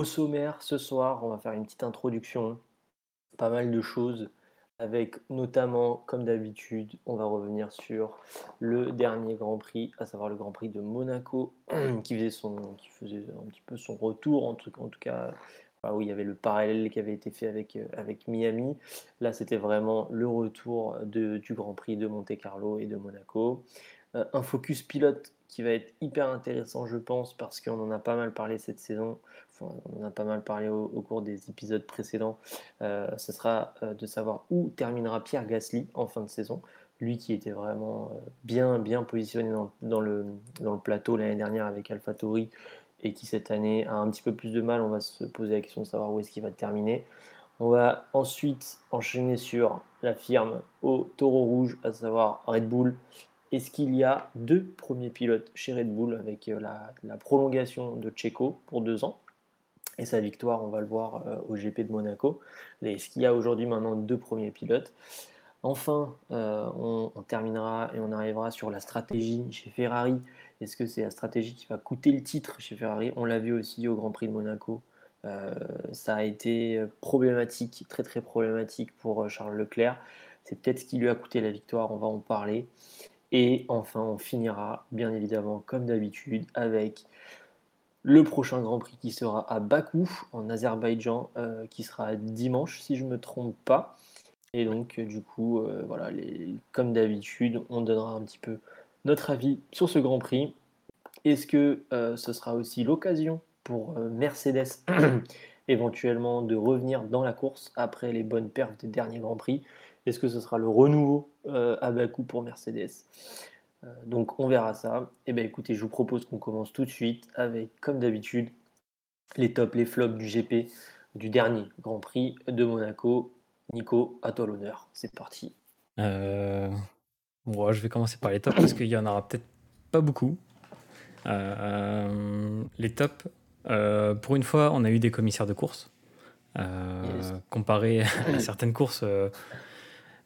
Au sommaire, ce soir, on va faire une petite introduction, pas mal de choses, avec notamment, comme d'habitude, on va revenir sur le dernier Grand Prix, à savoir le Grand Prix de Monaco, qui faisait, son, qui faisait un petit peu son retour, en tout, cas, où il y avait le parallèle qui avait été fait avec, euh, Miami. Là, c'était vraiment le retour du Grand Prix de Monte-Carlo et de Monaco. Euh, un focus pilote qui va être hyper intéressant, je pense, parce qu'on en a pas mal parlé cette saison. On en a pas mal parlé au, cours des épisodes précédents. Euh, ce sera euh, de savoir où terminera Pierre Gasly en fin de saison. Lui qui était vraiment euh, bien, bien positionné dans, le, dans le plateau l'année dernière avec AlphaTauri et qui cette année a un petit peu plus de mal. On va se poser la question de savoir où est-ce qu'il va terminer. On va ensuite enchaîner sur la firme au taureau rouge, à savoir Red Bull, est-ce qu'il y a deux premiers pilotes chez Red Bull avec euh, la, prolongation de Checo pour deux ans? Et sa victoire, on va le voir euh, au GP de Monaco. Est-ce qu'il y a aujourd'hui maintenant deux premiers pilotes Enfin, euh, on, terminera et on arrivera sur la stratégie chez Ferrari. Est-ce que c'est la stratégie qui va coûter le titre chez Ferrari? On l'a vu aussi au Grand Prix de Monaco. ça a été problématique, très très problématique pour Charles Leclerc. C'est peut-être ce qui lui a coûté la victoire, on va en parler. Et enfin, on finira, bien évidemment, comme d'habitude, avec le prochain Grand Prix qui sera à Bakou, en Azerbaïdjan, euh, qui sera dimanche, si je ne me trompe pas. Et donc, euh, du coup, euh, voilà, comme d'habitude, on donnera un petit peu notre avis sur ce Grand Prix. Est-ce que ce sera aussi l'occasion pour Mercedes éventuellement de revenir dans la course après les bonnes perfs des derniers Grands Prix? Est-ce que ce sera le renouveau à coût pour Mercedes? Donc on verra ça. Et eh bien écoutez, je vous propose qu'on commence tout de suite avec, comme d'habitude, les tops, les flops du GP du dernier Grand Prix de Monaco. Nico, à toi l'honneur. C'est parti. Euh, je vais commencer par les tops parce qu'il y en aura peut-être pas beaucoup. les tops, pour une fois, on a eu des commissaires de course. Comparé à certaines courses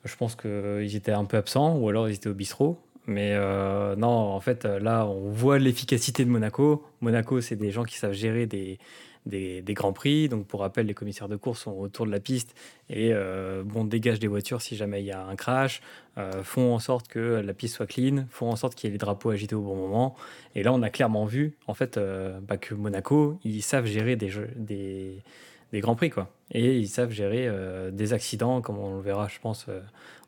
je pense qu'ils étaient un peu absents ou alors ils étaient au bistrot. Mais euh, non, en fait, là, on voit l'efficacité de Monaco. Monaco, c'est des gens qui savent gérer des, des, grands prix. Donc, pour rappel, les commissaires de course sont autour de la piste et euh, bon, dégagent des voitures si jamais il y a un crash, euh, font en sorte que la piste soit clean, font en sorte qu'il y ait les drapeaux agités au bon moment. Et là, on a clairement vu, en fait, bah, que Monaco, ils savent gérer des, des, des grands prix, quoi. Et ils savent gérer euh, des accidents, comme on le verra, je pense, euh,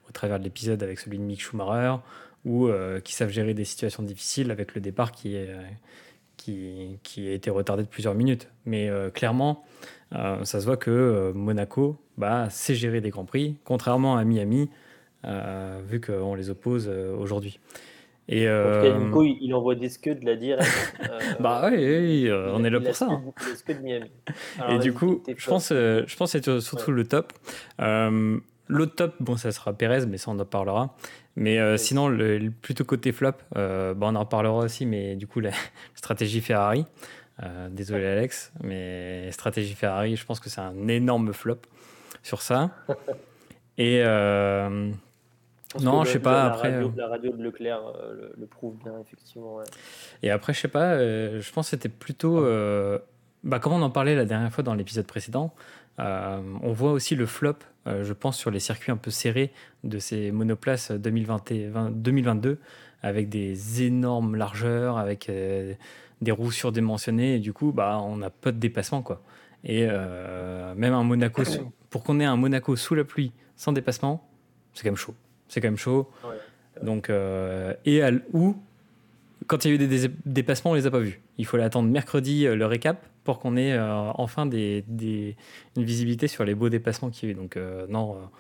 au travers de l'épisode avec celui de Mick Schumacher, ou euh, qui savent gérer des situations difficiles avec le départ qui, est, qui, qui a été retardé de plusieurs minutes. Mais clairement, ça se voit que Monaco bah, sait gérer des grands prix, contrairement à Miami, vu qu'on les oppose aujourd'hui. Et euh... Nico, il envoie des scuds de la dire. Euh, bah oui, euh, on est là pour ça. Hein. et du coup, je pense, euh, je pense que c'est surtout le top. L'autre top, bon, ça sera Perez, mais ça on en parlera. Mais sinon, le, plutôt côté flop, bah, on en reparlera aussi, mais du coup, la stratégie Ferrari. désolé Alex, mais stratégie Ferrari, je pense que c'est un énorme flop sur ça. Et non, je sais pas. La après, radio, euh, la radio de Leclerc euh, le, prouve bien, effectivement. Et après, je sais pas, euh, je pense que c'était plutôt. bah, comme on en parlait la dernière fois dans l'épisode précédent, on voit aussi le flop, je pense, sur les circuits un peu serrés de ces monoplaces 2020 2022, avec des énormes largeurs, avec des roues surdimensionnées, et du coup, bah, on n'a pas de dépassement. Quoi. Et même un Monaco, pour qu'on ait un Monaco sous la pluie sans dépassement, c'est quand même chaud c'est quand même chaud. Donc, euh, et à, où, quand il y a eu des, dépassements, on les a pas vus. Il faut attendre mercredi euh, le récap pour qu'on ait euh, enfin des, des, une visibilité sur les beaux dépassements qu'il y a eu. Donc, non,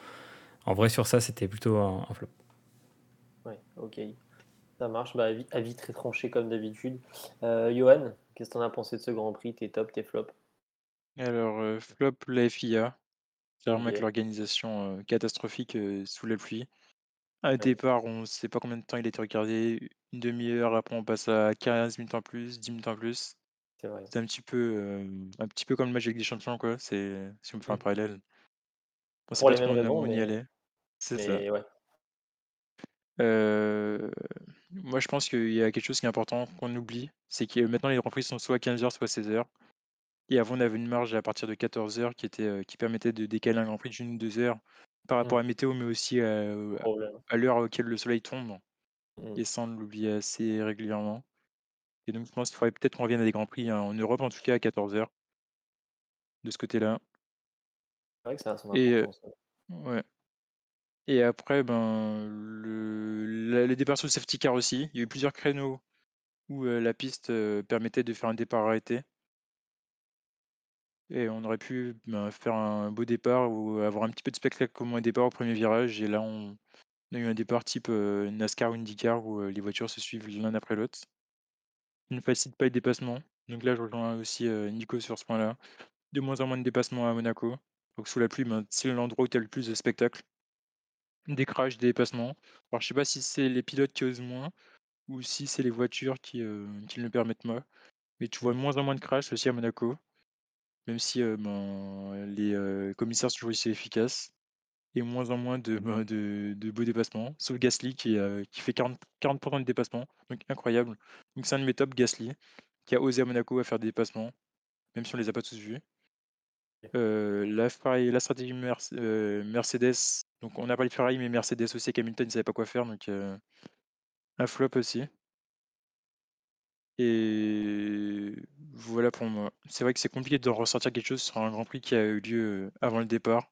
en vrai, sur ça, c'était plutôt un, flop. Ouais, ok. Ça marche. Bah, avis, très tranché comme d'habitude. Johan, qu'est-ce que tu en as pensé de ce Grand Prix? Tes top, tes flops? Alors, flop, la FIA. Clairement, avec l'organisation catastrophique sous la pluie. À départ, on ne sait pas combien de temps il a été regardé, une demi-heure, après on passe à 15 minutes en plus, 10 minutes en plus. C'est vrai. C'est un petit peu, euh, un petit peu comme le match avec des champions, quoi. C'est si on fait un mmh. parallèle. On sait pas trop où on y allait. C'est ça. Euh, moi, je pense qu'il y a quelque chose qui est important qu'on oublie, c'est que maintenant les Grands Prix sont soit à 15 heures, soit 16 heures. Et avant, on avait une marge à partir de 14h qui était, qui permettait de décaler un Grand Prix d'une ou 2 heures par rapport Mmh. à la météo, mais aussi à, à l'heure auquel le soleil tombe. Mmh. Et ça, on l'oublie assez régulièrement. Et donc je pense qu'il faudrait peut-être qu'on revienne à des grands prix, hein, en Europe en tout cas à 14h. De ce côté-là. C'est vrai que ça a son Et ouais. Et après, ben, le la les départs sur le safety car aussi. Il y a eu plusieurs créneaux où, la piste, permettait de faire un départ arrêté. Et on aurait pu, ben, faire un beau départ ou avoir un petit peu de spectacle comme un départ au premier virage et là on a eu un départ type, NASCAR ou IndyCar où, les voitures se suivent l'un après l'autre. Ne facilite pas les dépassements. Donc là, je rejoins aussi, Nico sur ce point-là. De moins en moins de dépassements à Monaco. Donc sous la pluie, ben, c'est l'endroit où tu as le plus de spectacle. Des crashs, des dépassements. Alors je sais pas si c'est les pilotes qui osent moins ou si c'est les voitures qui, qui le permettent moins. Mais tu vois moins en moins de crashs aussi à Monaco. Même si, ben, les, commissaires sont toujours aussi efficaces et moins en moins de, ben, de beaux dépassements. Sauf Gasly qui, qui fait 40 40 de dépassement, donc incroyable. Donc c'est un de mes top Gasly, qui a osé à Monaco à faire des dépassements, même si on les a pas tous vus. la la stratégie Mercedes, donc on a parlé de Ferrari, mais Mercedes aussi Hamilton, ils savaient pas quoi faire, donc un flop aussi. Et voilà pour moi. C'est vrai que c'est compliqué de ressortir quelque chose sur un Grand Prix qui a eu lieu, avant le départ,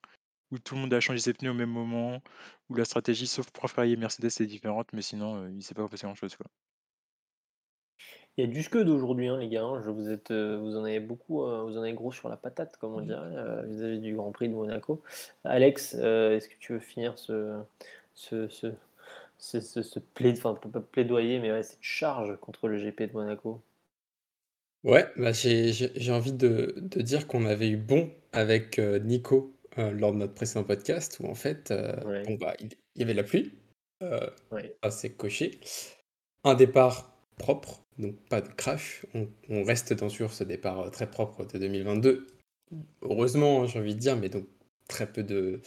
où tout le monde a changé ses pneus au même moment, où la stratégie, sauf pour Ferrari et Mercedes, est différente, mais sinon, il s'est pas passé grand-chose, quoi. Il y a du scud aujourd'hui, hein, les gars, hein. Je vous êtes, vous en avez beaucoup, vous en avez gros sur la patate, comme on dirait, vis-à-vis du Grand Prix de Monaco. Alex, est-ce que tu veux finir ce ce ce ce ce ce enfin pas plaidoyer, mais ouais, cette charge contre le GP de Monaco? Ouais, bah, j'ai j'ai j'ai envie de de dire qu'on avait eu bon avec, Nico, lors de notre précédent podcast où en fait, Ouais. bon, bah, il y avait la pluie, Ouais. ça c'est coché. Un départ propre, donc pas de crash. On on reste dans sur ce départ, très propre de 2022. Heureusement, hein, j'ai envie de dire, mais donc très peu de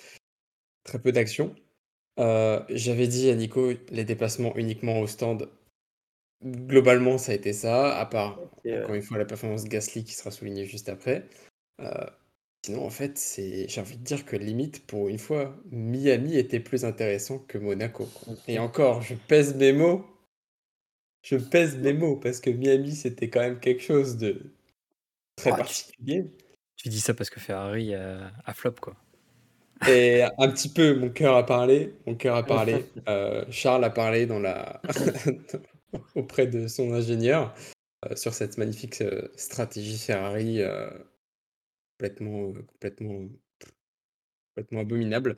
très peu d'action. J'avais dit à Nico, les déplacements uniquement au stand. Globalement, ça a été ça, à part, encore une fois, la performance Gasly qui sera soulignée juste après. Sinon, en fait, c'est j'ai envie de dire que limite, pour une fois, Miami était plus intéressant que Monaco, quoi. Et encore, je pèse mes mots. Je pèse mes mots parce que Miami, c'était quand même quelque chose de très Ah, tu particulier. tu dis ça parce que Ferrari, a a flop, quoi. Et un petit peu, mon cœur a parlé, mon cœur a parlé. Heu, Charles a parlé dans la auprès de son ingénieur, heu, sur cette magnifique, heu, stratégie Ferrari, complètement, complètement complètement abominable.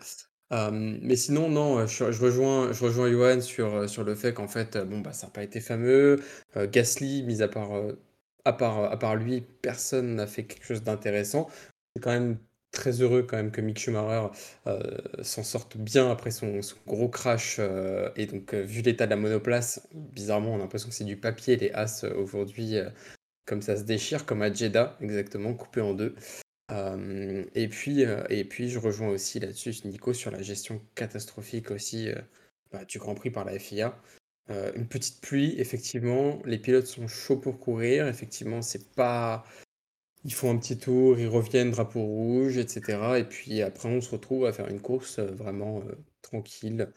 Mais sinon, non, je rejoins je rejoins Johan sur, sur le fait qu'en fait, bon, bah, ça a pas été fameux. Gasly, mis à part, à part, à part lui, personne n'a fait quelque chose d'intéressant. C'est quand même très heureux quand même que Mick Schumacher, s'en sorte bien après son son gros crash, et donc vu l'état de la monoplace, bizarrement, on a l'impression que c'est du papier les As aujourd'hui, comme ça se déchire, comme à Jeddah exactement, coupé en 2. Hem et puis, heu et puis je rejoins aussi là-dessus Nico sur la gestion catastrophique aussi, heu, bah, du Grand Prix par la FIA. Une petite pluie, effectivement, les pilotes sont chauds pour courir, effectivement, c'est pas ils font un petit tour, ils reviennent, drapeau rouge et cetera et puis après on se retrouve à faire une course, vraiment, tranquille,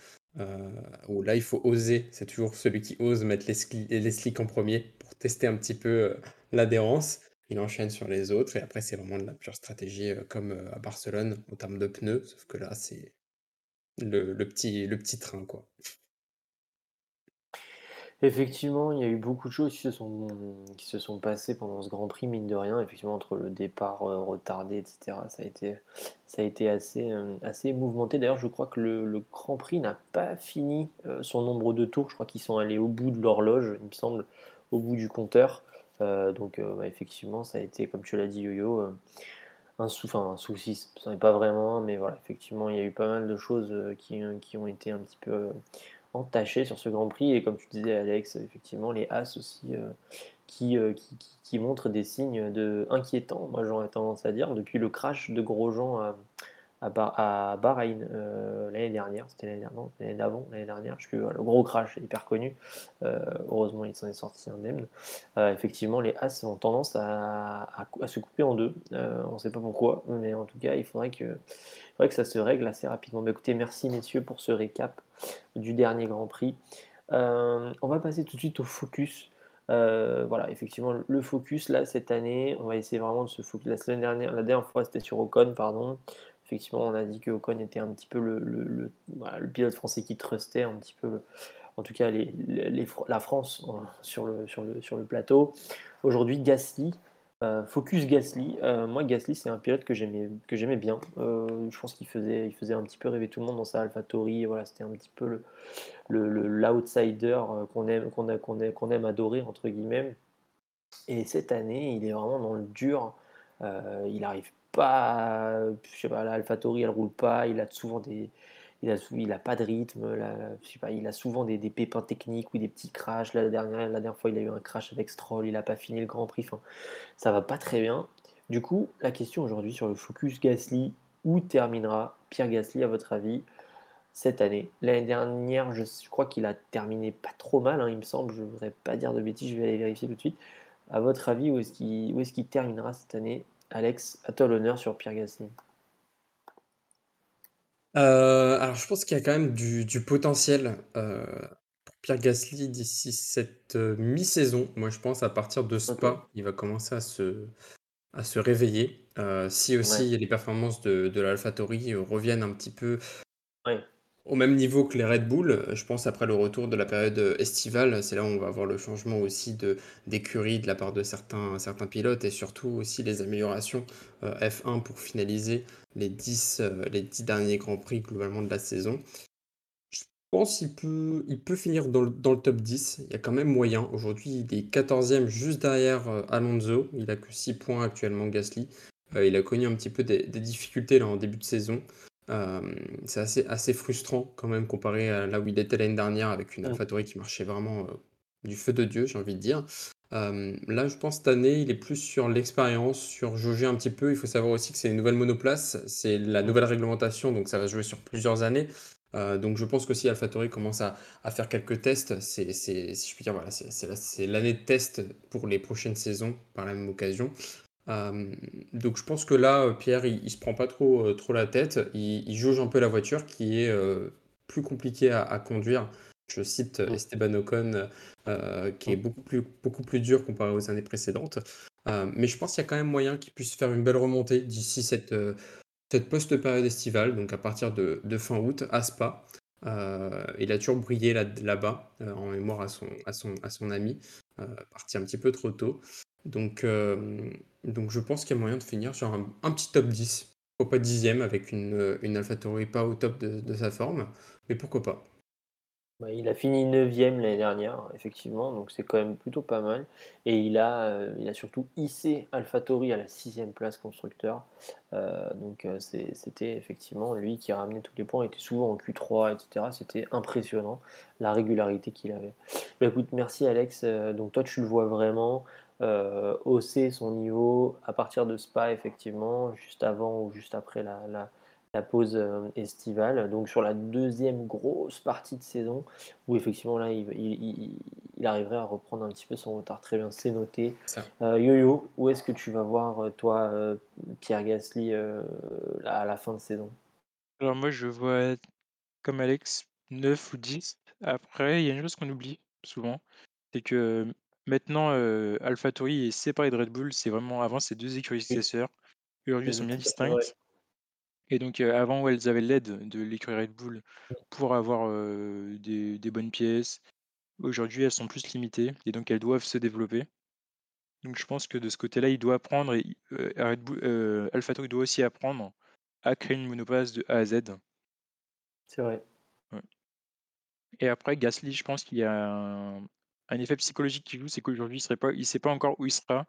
où là il faut oser. C'est toujours celui qui ose mettre les slicks en 1er pour tester un petit peu, l'adhérence. Il enchaîne sur les autres et après c'est vraiment de la pure stratégie, comme, à Barcelone en termes de pneus, sauf que là c'est le petit le petit train, quoi. Effectivement, il y a eu beaucoup de choses qui se sont qui se sont passées pendant ce Grand Prix, mine de rien. Effectivement, entre le départ, heu, retardé et cetera, ça a été ça a été assez, assez mouvementé. D'ailleurs, je crois que le Grand Prix n'a pas fini, son nombre de tours. Je crois qu'ils sont allés au bout de l'horloge, il me semble, au bout du compteur. Heu, donc, heu, bah, effectivement, ça a été, comme tu l'as dit, Yo-Yo, heu, un sou un souci, ce n'est pas vraiment, mais voilà, effectivement, il y a eu pas mal de choses, qui, ont été un petit peu, entachées sur ce Grand Prix. Et comme tu disais, Alex, effectivement, les As aussi, qui montrent des signes, de inquiétants, moi j'aurais tendance à dire, depuis le crash de Grosjean à à, Bahreïn l'année dernière. C'était l'année l'année d'avant, l'année dernière. Je suis le gros crash hyper connu. heureusement, il s'en est sorti indemne. effectivement, les As ont tendance à, se couper en deux. on ne sait pas pourquoi, mais en tout cas, il faudrait que, ça se règle assez rapidement. écoutez, merci messieurs pour ce récap du dernier Grand Prix. on va passer tout de suite au focus. Euh, voilà, effectivement, le focus là cette année, on va essayer vraiment de se focus. La semaine dernière, la dernière fois, c'était sur Ocon, pardon. Effectivement, on a dit que Ocon était un petit peu le, pilote français qui trustait un petit peu, en tout cas, les, la France euh, sur, le, sur, le, sur le plateau. Aujourd'hui, Gasly, euh, focus Gasly. moi, Gasly, c'est un pilote que j'aimais bien. je pense qu'il faisait, il faisait un petit peu rêver tout le monde dans sa AlphaTauri. Voilà, c'était un petit peu l'outsider euh, qu'on aime, qu'on qu'on aime adorer, entre guillemets. Et cette année, il est vraiment dans le dur. Euh, il n'arrive pas, je sais pas, l'AlphaTauri, elle roule pas. Il a souvent des, il a, il a pas de rythme. je sais pas, il a souvent des, des, pépins techniques ou des petits crashs. La dernière, la dernière fois, il a eu un crash avec Stroll. Il n'a pas fini le Grand Prix. Enfin, ça va pas très bien. Du coup, la question aujourd'hui sur le focus Gasly, où terminera Pierre Gasly à votre avis cette année? L'année dernière, je, crois qu'il a terminé pas trop mal, hein, il me semble. Je ne voudrais pas dire de bêtises, je vais aller vérifier tout de suite. À votre avis, où est-ce qu'il est terminera cette année Alex, à toi l'honneur sur Pierre Gasly. Euh, alors, je pense qu'il y a quand même du, potentiel euh, pour Pierre Gasly d'ici cette euh, mi-saison. Moi, je pense à partir de Spa, il va commencer à se, à se réveiller. si aussi les performances de, de l'AlphaTauri reviennent un petit peu au même niveau que les Red Bull, euh, je pense après le retour de la période euh, estivale, c'est là où on va avoir le changement aussi d'écurie de la part de certains, certains pilotes et surtout aussi les améliorations euh, F1 pour finaliser les 10, les 10 derniers Grands Prix globalement de la saison. Je pense qu'il peut, il peut finir dans le, dans le top 10. Il y a quand même moyen. Aujourd'hui, il est 14e juste derrière Alonso. Il a que 6 points actuellement, Gasly. il a connu un petit peu des, des difficultés là, en début de saison. Euh, c'est assez, assez frustrant quand même comparé à là où il était l'année dernière avec une AlphaTauri qui marchait vraiment euh, du feu de Dieu, j'ai envie de dire. Euh, là, je pense cette année, il est plus sur l'expérience, sur jauger un petit peu. Il faut savoir aussi que c'est une nouvelle monoplace, c'est la nouvelle réglementation, donc ça va jouer sur plusieurs années. donc je pense qu'aussi AlphaTauri commence à, à, faire quelques tests. C'est, si je puis dire, voilà, c'est l'année de test pour les prochaines saisons par la même occasion donc je pense que là, Pierre, il, se prend pas trop, trop la tête. Il, jauge un peu la voiture qui est plus compliquée à, conduire. Je cite. Esteban Ocon, qui est beaucoup plus, beaucoup plus dur comparé aux années précédentes. mais je pense qu'il y a quand même moyen qu'il puisse faire une belle remontée d'ici cette, cette post-période estivale, donc à partir de, de fin août, à Spa. il a toujours brillé là-bas, en mémoire à son, à son, à son ami, parti un petit peu trop tôt. Donc, donc je pense qu'il y a moyen de finir sur un, petit top 10. Pourquoi pas dixième avec une, une AlphaTauri pas au top de, sa forme, mais pourquoi pas. Bah, il a fini 9 l'année dernière, effectivement, donc c'est quand même plutôt pas mal. Et il a, euh, il a surtout hissé AlphaTauri à la sixième place constructeur. Euh, donc euh, c'était effectivement lui qui ramenait tous les points, il était souvent en Q3, etc. C'était impressionnant la régularité qu'il avait. Bah, merci Alex. donc toi tu le vois vraiment euh, hausser son niveau à partir de Spa, effectivement, juste avant ou juste après la, la, pause euh, estivale. Donc sur la deuxième grosse partie de saison, où effectivement là, il, il, il arriverait à reprendre un petit peu son retard. Très bien, c'est noté. Euh, Yo-Yo, où est-ce que tu vas voir, toi, Pierre Gasly, à la fin de saison? Alors moi, je vois, comme Alex, 9 ou 10. Après, il y a une chose qu'on oublie souvent, c'est que Maintenant, euh, AlphaTauri est séparé de Red Bull. C'est vraiment avant, c'est deux écuries successeurs. Aujourd'hui, elles sont bien distinctes. Et donc, avant, elles avaient l'aide de l'écurie Red Bull pour avoir des, bonnes pièces. Aujourd'hui, elles sont plus limitées et donc elles doivent se développer. Donc, je pense que de ce côté-là, il doit apprendre et Red Bull, AlphaTauri doit aussi apprendre à créer une monoplace de A à Z. C'est vrai. Et après, Gasly, je pense qu'il y a un, un effet psychologique qui joue, c'est qu'aujourd'hui, il ne sait pas encore où il sera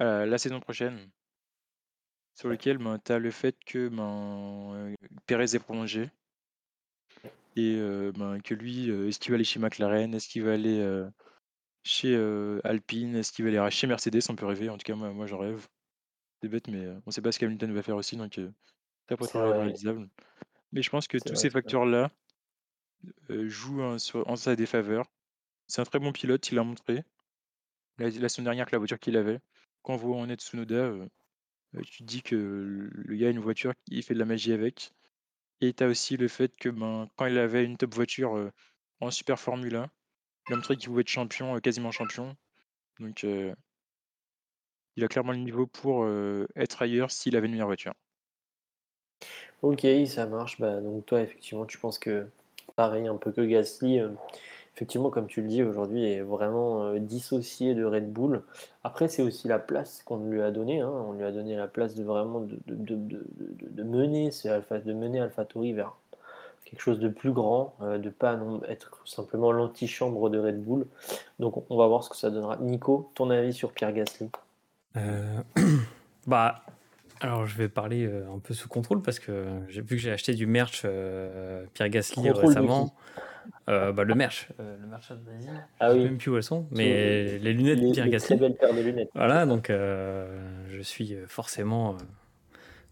euh, la saison prochaine. Sur lequel ben, tu as le fait que ben, euh, Pérez est prolongé. Et euh, ben, que lui, est-ce qu'il va aller chez McLaren? Est-ce qu'il va aller chez Alpine? Est-ce qu'il va aller chez Mercedes? On peut rêver. En tout cas, moi, moi j'en rêve. C'est bête, mais on ne sait pas ce qu'Hamilton va faire aussi. Donc T'as pas vrai. réalisable. Mais je pense que tous vrai, ces facteurs-là jouent en, sur- en sa défaveur. C'est un très bon pilote, il l'a montré. La, semaine dernière, avec la voiture qu'il avait. Quand on en est Tsunoda, euh, euh, tu dis que le gars a une voiture, il fait de la magie avec. Et tu as aussi le fait que ben, quand il avait une top voiture euh, en Super Formule 1, il a montré qu'il pouvait être champion, euh, quasiment champion. Donc il a clairement le niveau pour être ailleurs s'il avait une meilleure voiture. Ok, ça marche. Bah, donc toi, effectivement, tu penses que pareil, un peu que Gasly, effectivement, comme tu le dis, aujourd'hui est vraiment euh, dissocié de Red Bull. Après, c'est aussi la place qu'on lui a donnée. hein. On lui a donné la place de vraiment de, de, de, de, mener, Alpha, de mener AlphaTauri vers quelque chose de plus grand, euh, de pas non- être simplement l'antichambre de Red Bull. Donc, on va voir ce que ça donnera. Nico, ton avis sur Pierre Gasly? Euh, bah, alors je vais parler euh, un peu sous contrôle parce que j'ai vu que j'ai acheté du merch Pierre Gasly Contrôle récemment. Euh, bah, le merch, euh, le merch Advertising. Ah oui. même plus où elles sont, mais les lunettes les, Pierre les très Gasly. belles paires de lunettes. Voilà, donc euh, je suis forcément, euh,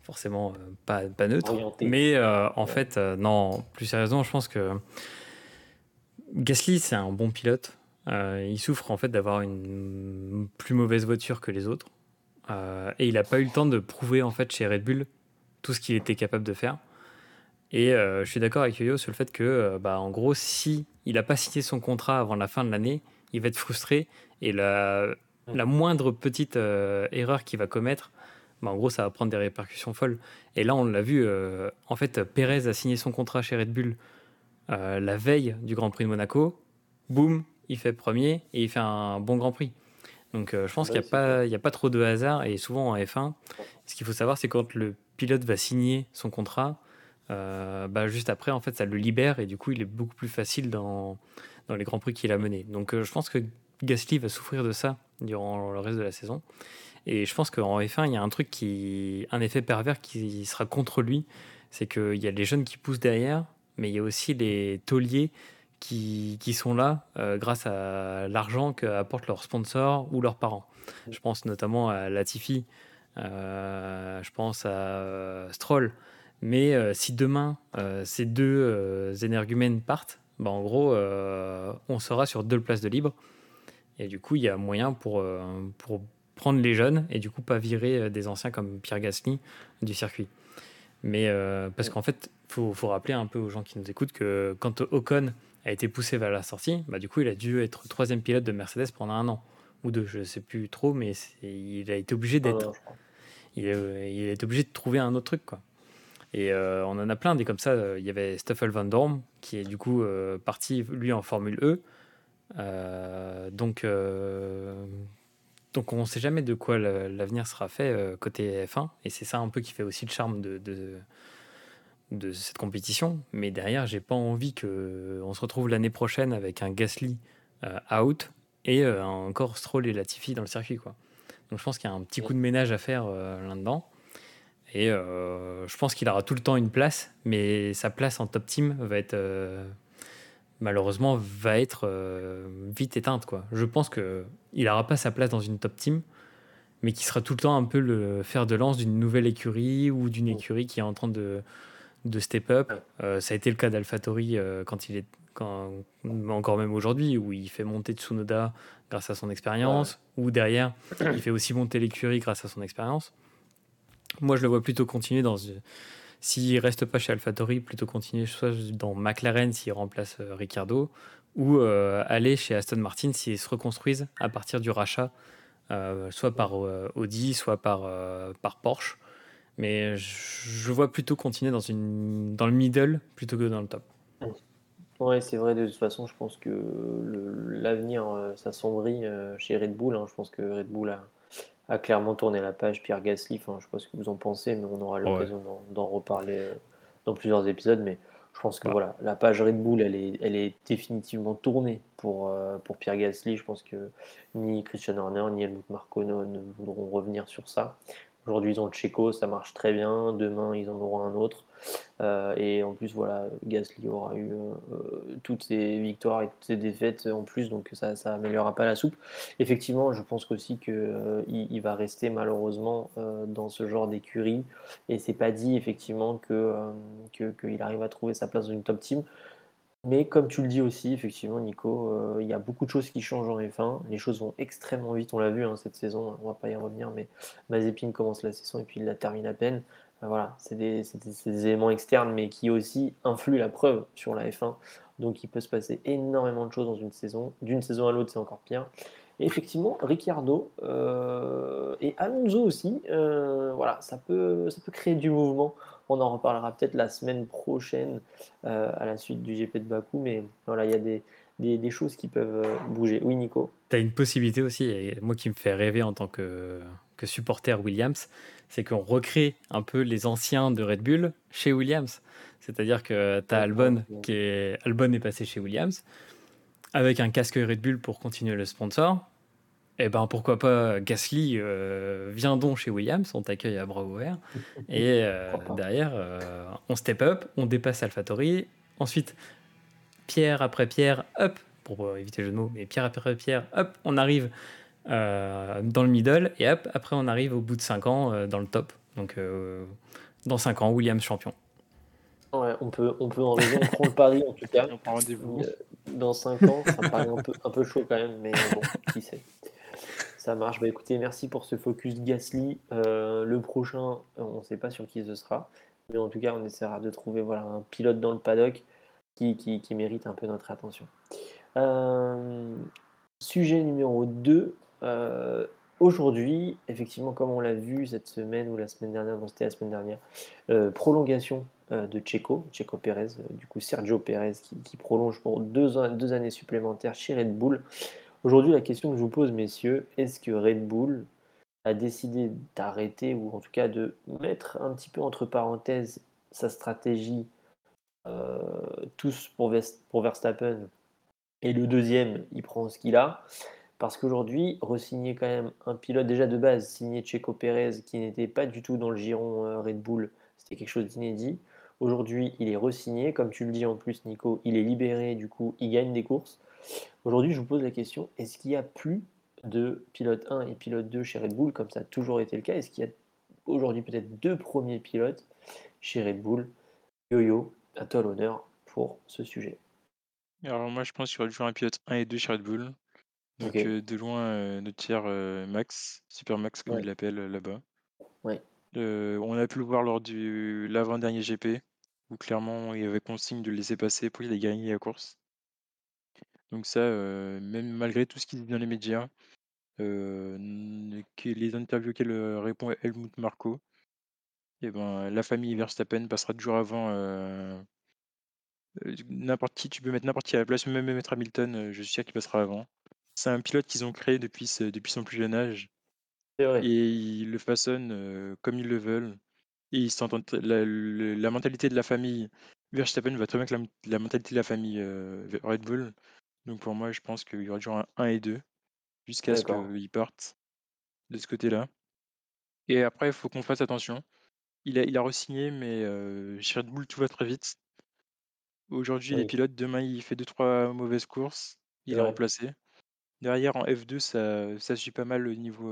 forcément euh, pas, pas neutre. Orienté. Mais en Ouais. fait, non, plus sérieusement, je pense que Gasly, c'est un bon pilote. Il souffre en fait d'avoir une plus mauvaise voiture que les autres. Et il n'a pas eu le temps de prouver en fait chez Red Bull tout ce qu'il était capable de faire. Et euh, je suis d'accord avec Yo-Yo sur le fait que, euh, bah, en gros, si il n'a pas signé son contrat avant la fin de l'année, il va être frustré. Et la, la moindre petite euh, erreur qu'il va commettre, bah, en gros, ça va prendre des répercussions folles. Et là, on l'a vu, en fait, Pérez a signé son contrat chez Red Bull la veille du Grand Prix de Monaco. Boum, il fait premier et il fait un bon Grand Prix. Donc euh, je pense Ouais, qu'il n'y a pas trop de hasard. Et souvent en F1, ce qu'il faut savoir, c'est quand le pilote va signer son contrat, euh, bah, juste après, en fait, ça le libère et du coup, il est beaucoup plus facile dans, dans les Grands Prix qu'il a menés. Donc euh, je pense que Gasly va souffrir de ça durant le reste de la saison. Et je pense qu'en F1, il y a un truc qui, un effet pervers qui sera contre lui, c'est qu'il y a les jeunes qui poussent derrière, mais il y a aussi les tauliers qui, qui sont là euh, grâce à l'argent qu'apportent leurs sponsors ou leurs parents. Je pense notamment à Latifi, euh, je pense à Stroll. Mais euh, si demain euh, ces deux euh, énergumènes partent, bah, en gros, on sera sur deux places de libre. Et du coup, il y a moyen pour, pour prendre les jeunes et du coup pas virer des anciens comme Pierre Gasly du circuit. Mais parce qu'en fait, il faut, faut rappeler un peu aux gens qui nous écoutent que quand Ocon a été poussé vers la sortie, bah, du coup, il a dû être troisième pilote de Mercedes pendant un an ou deux, je ne sais plus trop, mais il a été obligé Ah, d'être crois. il, il est obligé de trouver un autre truc quoi. Et euh, on en a plein des comme ça. Il y avait Stoffel Van Dorn qui est du coup euh, parti lui en Formule E. Euh, donc euh, donc on ne sait jamais de quoi l'avenir sera fait euh, côté F1 et c'est ça un peu qui fait aussi le charme de, de, de cette compétition. Mais derrière, j'ai pas envie que on se retrouve l'année prochaine avec un Gasly euh, out et euh, encore Stroll et Latifi dans le circuit quoi. Donc je pense qu'il y a un petit coup de ménage à faire euh, là-dedans. Et euh, je pense qu'il aura tout le temps une place, mais sa place en top team va être euh, malheureusement va être euh, vite éteinte quoi. Je pense que il n'aura pas sa place dans une top team, mais qui sera tout le temps un peu le fer de lance d'une nouvelle écurie ou d'une écurie qui est en train de, de step up. Ça a été le cas d'AlphaTauri euh, quand il est quand, encore même aujourd'hui où il fait monter Tsunoda grâce à son expérience ou derrière il fait aussi monter l'écurie grâce à son expérience. Moi, je le vois plutôt continuer dans. S'il reste pas chez AlphaTauri, plutôt continuer soit dans McLaren s'il remplace euh, Ricciardo, ou euh, aller chez Aston Martin s'ils se reconstruisent à partir du rachat, euh, soit par Audi, soit par, par Porsche. Mais je, vois plutôt continuer dans, une, dans le middle plutôt que dans le top. Ouais, c'est vrai, de toute façon, je pense que l'avenir s'assombrit chez Red Bull. hein. Je pense que Red Bull a, a clairement tourné la page. Pierre Gasly, enfin, je sais pas ce que vous en pensez, mais on aura l'occasion d'en- d'en reparler euh, dans plusieurs épisodes. Mais je pense que Ouais. voilà, la page Red Bull, elle est, elle est définitivement tournée pour, euh, pour Pierre Gasly. Je pense que ni Christian Horner ni Helmut Marko ne, ne voudront revenir sur ça. Aujourd'hui, ils ont Checo, ça marche très bien. Demain, ils en auront un autre. Euh, et en plus, voilà, Gasly aura eu euh, toutes ses victoires et toutes ses défaites en plus, donc ça n'améliorera pas la soupe. Effectivement, je pense aussi qu'il euh, il va rester malheureusement dans ce genre d'écurie. Et c'est pas dit effectivement qu'il que, arrive à trouver sa place dans une top team. Mais comme tu le dis aussi, effectivement, Nico, il y a beaucoup de choses qui changent en F1. Les choses vont extrêmement vite, on l'a vu hein, cette saison, on va pas y revenir, mais Mazepin commence la saison et puis il la termine à peine. Voilà, c'est des, éléments externes, mais qui aussi influent la preuve sur la F1. Donc il peut se passer énormément de choses dans une saison. D'une saison à l'autre, c'est encore pire. Et effectivement, Ricciardo euh, et Alonso aussi, euh, voilà, ça peut, ça peut créer du mouvement. On en reparlera peut-être la semaine prochaine euh, à la suite du GP de Bakou, mais voilà, il y a des, des, choses qui peuvent bouger. Oui, Nico? Tu as une possibilité aussi, moi qui me fait rêver en tant que, que supporter Williams, c'est qu'on recrée un peu les anciens de Red Bull chez Williams. C'est-à-dire que tu as Albon qui est Albon est passé chez Williams avec un casque Red Bull pour continuer le sponsor. Et eh ben pourquoi pas Gasly euh, vient donc chez Williams, on t'accueille à bras ouverts et euh, derrière euh, on step up, on dépasse AlphaTauri. Ensuite pierre après pierre, hop pour éviter le jeu de mots, mais pierre après pierre, hop, on arrive euh, dans le middle, et hop, après on arrive au bout de 5 ans euh, dans le top. Donc euh, dans 5 ans, Williams champion. Ouais, on peut, on peut en raison, on prend le pari en tout cas. Dans 5 ans, ça me paraît un peu, un peu chaud quand même, mais bon, qui sait. Ça marche. Bah écoutez, merci pour ce focus Gasly. le prochain, on ne sait pas sur qui ce sera. Mais en tout cas, on essaiera de trouver voilà, un pilote dans le paddock qui, qui, qui mérite un peu notre attention. sujet numéro 2, euh, aujourd'hui, effectivement, comme on l'a vu cette semaine ou la semaine dernière, c'était la semaine dernière, euh, prolongation euh, de Checo, Checo Pérez, du coup Sergio Pérez qui, prolonge pour deux, années supplémentaires chez Red Bull. Aujourd'hui, la question que je vous pose, messieurs, est-ce que Red Bull a décidé d'arrêter ou en tout cas de mettre un petit peu entre parenthèses sa stratégie tous pour Verstappen et le deuxième, il prend ce qu'il a? Parce qu'aujourd'hui, re-signer quand même un pilote déjà de base, signé Checo Pérez, qui n'était pas du tout dans le giron euh, Red Bull, c'était quelque chose d'inédit. Aujourd'hui, il est re-signé, comme tu le dis en plus, Nico, il est libéré, du coup, il gagne des courses. Aujourd'hui, je vous pose la question, est-ce qu'il y a plus de pilote 1 et pilote 2 chez Red Bull, comme ça a toujours été le cas? Est-ce qu'il y a aujourd'hui peut-être deux premiers pilotes chez Red Bull? Yo-Yo, à toi l'honneur pour ce sujet. Alors moi, je pense qu'il y aura toujours un pilote 1 et 2 chez Red Bull. Donc de loin, notre tiers, Max, Super Max comme il l'appelle, là-bas. Ouais. on a pu le voir lors du l'avant-dernier GP, où clairement il avait consigne de le laisser passer pour qu'il ait gagné la course. Donc ça, même malgré tout ce qu'il dit dans les médias, les interviews auxquelles, répond Helmut Marko et ben, la famille Verstappen passera toujours avant, n'importe qui, tu peux mettre n'importe qui à la place, même mettre Hamilton, je suis sûr qu'il passera avant. C'est un pilote qu'ils ont créé depuis, depuis son plus jeune âge. Et ils le façonnent comme ils le veulent. Et ils la, la, mentalité de la famille Verstappen va très bien avec la, mentalité de la famille Red Bull. Donc pour moi, je pense qu'il y aura toujours un 1 et 2 jusqu'à ce qu'ils partent de ce côté-là. Et après, il faut qu'on fasse attention. Il a, il a re-signé, mais chez Red Bull, tout va très vite. Aujourd'hui, il est pilote. Demain, il fait 2-3 mauvaises courses. Il est remplacé. Derrière, en F2, ça ça suit pas mal au niveau,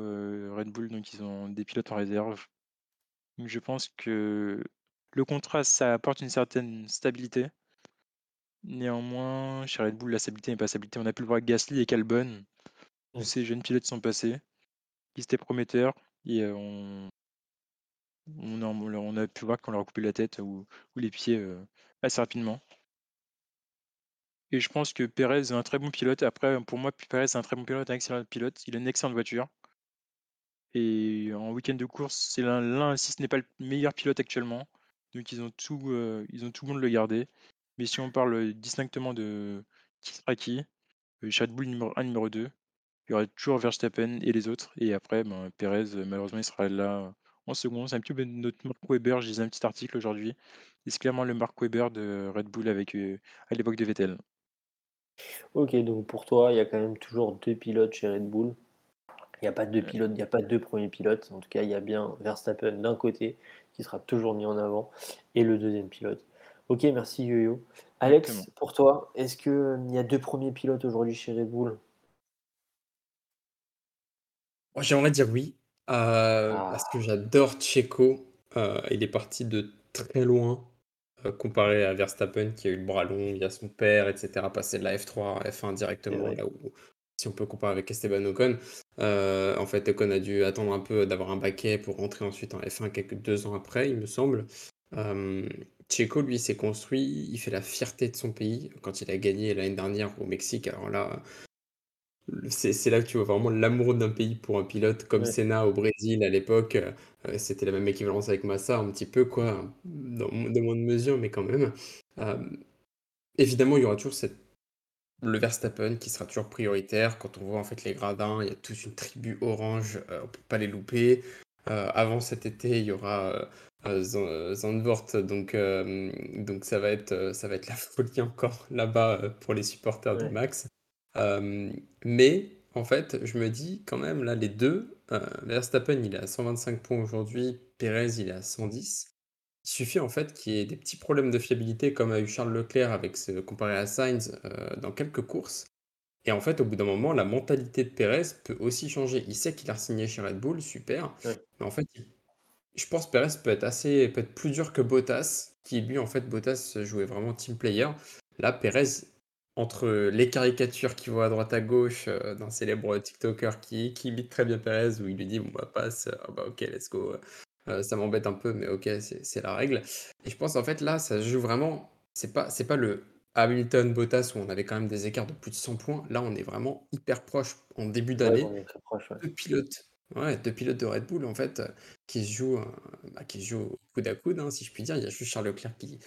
Red Bull, donc ils ont des pilotes en réserve. Donc je pense que le contrat, ça apporte une certaine stabilité. Néanmoins, chez Red Bull, la stabilité n'est pas stabilité. On a pu le voir avec Gasly et Albon. Tous ces jeunes pilotes sont passés. Ils étaient prometteurs et on on a on a pu voir qu'on leur a coupé la tête ou ou les pieds, assez rapidement. Et je pense que Perez est un très bon pilote. Après, pour moi, Perez est un très bon pilote, un excellent pilote. Il a une excellente voiture. Et en week-end de course, c'est l'un, si ce n'est pas le meilleur pilote actuellement. Donc ils ont tout, euh, ils ont tout le monde le garder. Mais si on parle distinctement de qui sera qui, euh, Bull numéro 1, numéro 2, il y aura toujours Verstappen et les autres. Et après, ben, Perez, malheureusement, il sera là en second. C'est un petit peu notre Mark Webber. Je lisais un petit article aujourd'hui. C'est clairement le Mark Webber de Red Bull avec, euh, à l'époque de Vettel. Ok, donc pour toi, il y a quand même toujours deux pilotes chez Red Bull Il n'y a pas deux pilotes, il n'y a pas deux premiers pilotes. En tout cas, il y a bien Verstappen d'un côté qui sera toujours mis en avant et le deuxième pilote. Ok, merci Yo-Yo. Alex, pour toi, est-ce qu'il y a deux premiers pilotes aujourd'hui chez Red Bull? J'aimerais dire oui, euh, parce que ah. j'adore Checo. Euh, il est parti de très loin euh, comparé à Verstappen qui a eu le bras long, il y a son père, etc. Passer de la F3 à F1 directement, là où, si on peut comparer avec Esteban Ocon, en fait, Ocon a dû attendre un peu d'avoir un baquet pour rentrer ensuite en F1 quelques deux ans après, il me semble. Checo, lui, s'est construit, il fait la fierté de son pays quand il a gagné l'année dernière au Mexique. Alors là, c'est là que tu vois vraiment l'amour d'un pays pour un pilote comme Senna au Brésil à l'époque. Euh, c'était la même équivalence avec Massa, un petit peu, quoi, dans, de moins de mesure, mais quand même. Euh, évidemment, il y aura toujours cette, le Verstappen qui sera toujours prioritaire. Quand on voit en fait les gradins, il y a toute une tribu orange, euh, on peut pas les louper. avant cet été, il y aura Zandvoort, donc, donc ça va être ça va être la folie encore là-bas pour les supporters de Max mais en fait, je me dis quand même, là, les deux, euh, Verstappen, il est à 125 points aujourd'hui, Perez, il est à 110. Il suffit en fait qu'il y ait des petits problèmes de fiabilité, comme a eu Charles Leclerc avec ce, comparé à Sainz euh, dans quelques courses. Et en fait, au bout d'un moment, la mentalité de Perez peut aussi changer. Il sait qu'il a signé chez Red Bull, super. Mais en fait, je pense que Perez peut être assez, peut être plus dur que Bottas, qui lui, en fait, Bottas jouait vraiment team player. Là, Perez, entre les caricatures qu'il voit à droite à gauche euh, d'un célèbre TikToker qui, qui imite très bien Perez, où il lui dit Bon, bah, passe, ah bah, ok, let's go. Euh, ça m'embête un peu, mais ok, c'est la règle. Et je pense en fait là, ça joue vraiment. C'est pas, pas le Hamilton Bottas où on avait quand même des écarts de plus de 100 points. Là, on est vraiment hyper proche en début d'année. deux pilotes. Ouais, deux pilotes de Red Bull en fait qui se jouent, bah, qui se jouent coude à coude, hein, si je puis dire. Il y a juste Charles Leclerc qui,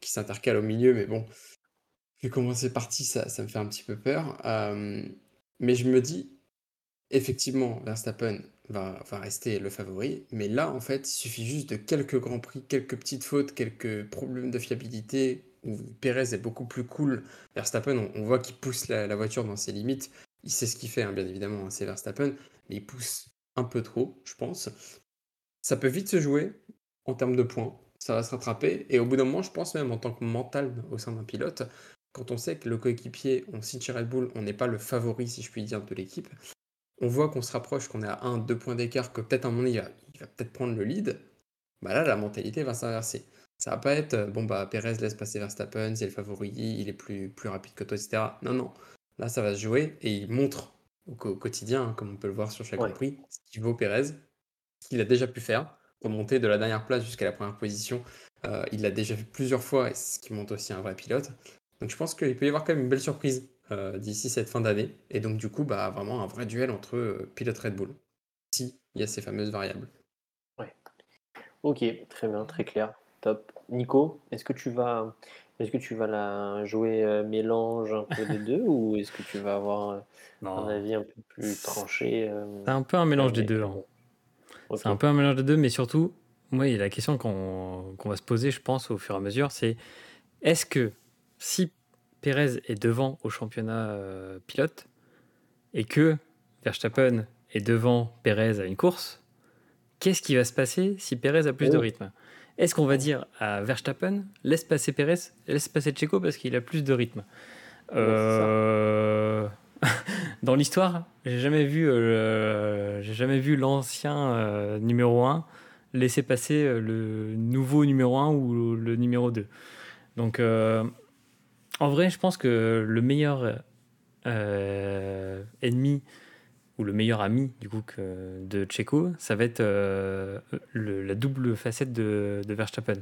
qui s'intercale au milieu, mais bon, Comment c'est parti, ça, ça me fait un petit peu peur. mais je me dis, effectivement, Verstappen va, rester le favori. Mais là, en fait, il suffit juste de quelques grands prix, quelques petites fautes, quelques problèmes de fiabilité, où Perez est beaucoup plus cool. Verstappen, on, voit qu'il pousse la, voiture dans ses limites. Il sait ce qu'il fait, hein, bien évidemment, hein, c'est Verstappen, mais il pousse un peu trop, je pense. Ça peut vite se jouer en termes de points. Ça va se rattraper. Et au bout d'un moment, je pense même en tant que mental au sein d'un pilote, quand on sait que le coéquipier, on chez Red Bull, on n'est pas le favori, si je puis dire, de l'équipe, on voit qu'on se rapproche, qu'on est à 1, 2 points d'écart, que peut-être un moment il va, peut-être prendre le lead, bah là, la mentalité va s'inverser. Ça va pas être, bon, bah, Perez laisse passer Verstappen, c'est le favori, il est plus, plus rapide que toi, etc. Non, non. Là, ça va se jouer et il montre au, quotidien, hein, comme on peut le voir sur chaque ouais. Prix, ce qu'il vaut Perez, ce qu'il a déjà pu faire, remonter de la dernière place jusqu'à la première position. Euh, il l'a déjà fait plusieurs fois et c'est ce qui montre aussi un vrai pilote. Donc je pense qu'il peut y avoir quand même une belle surprise euh, d'ici cette fin d'année. Et donc du coup, bah, vraiment un vrai duel entre euh, pilote Red Bull. Si il y a ces fameuses variables. Ouais. Ok, très bien, très clair. Top. Nico, est-ce que tu vas est-ce que tu vas la jouer euh, mélange un peu des deux ou est-ce que tu vas avoir un avis un peu plus tranché C'est un peu un mélange des deux. Hein. C'est un peu un mélange des deux, mais surtout, moi, la question qu'on va se poser, je pense, au fur et à mesure, c'est est-ce que si Pérez est devant au championnat euh, pilote et que Verstappen est devant Pérez à une course, qu'est-ce qui va se passer si Pérez a plus de oh. rythme? Est-ce qu'on va dire à Verstappen laisse passer Pérez, laisse passer Checo parce qu'il a plus de rythme? Euh, Dans l'histoire, j'ai jamais vu, euh, j'ai jamais vu l'ancien numéro 1 laisser passer le nouveau numéro 1 ou le numéro 2. Donc en vrai, je pense que le meilleur euh, ennemi ou le meilleur ami du coup de Checo, ça va être euh, la double facette de, Verstappen.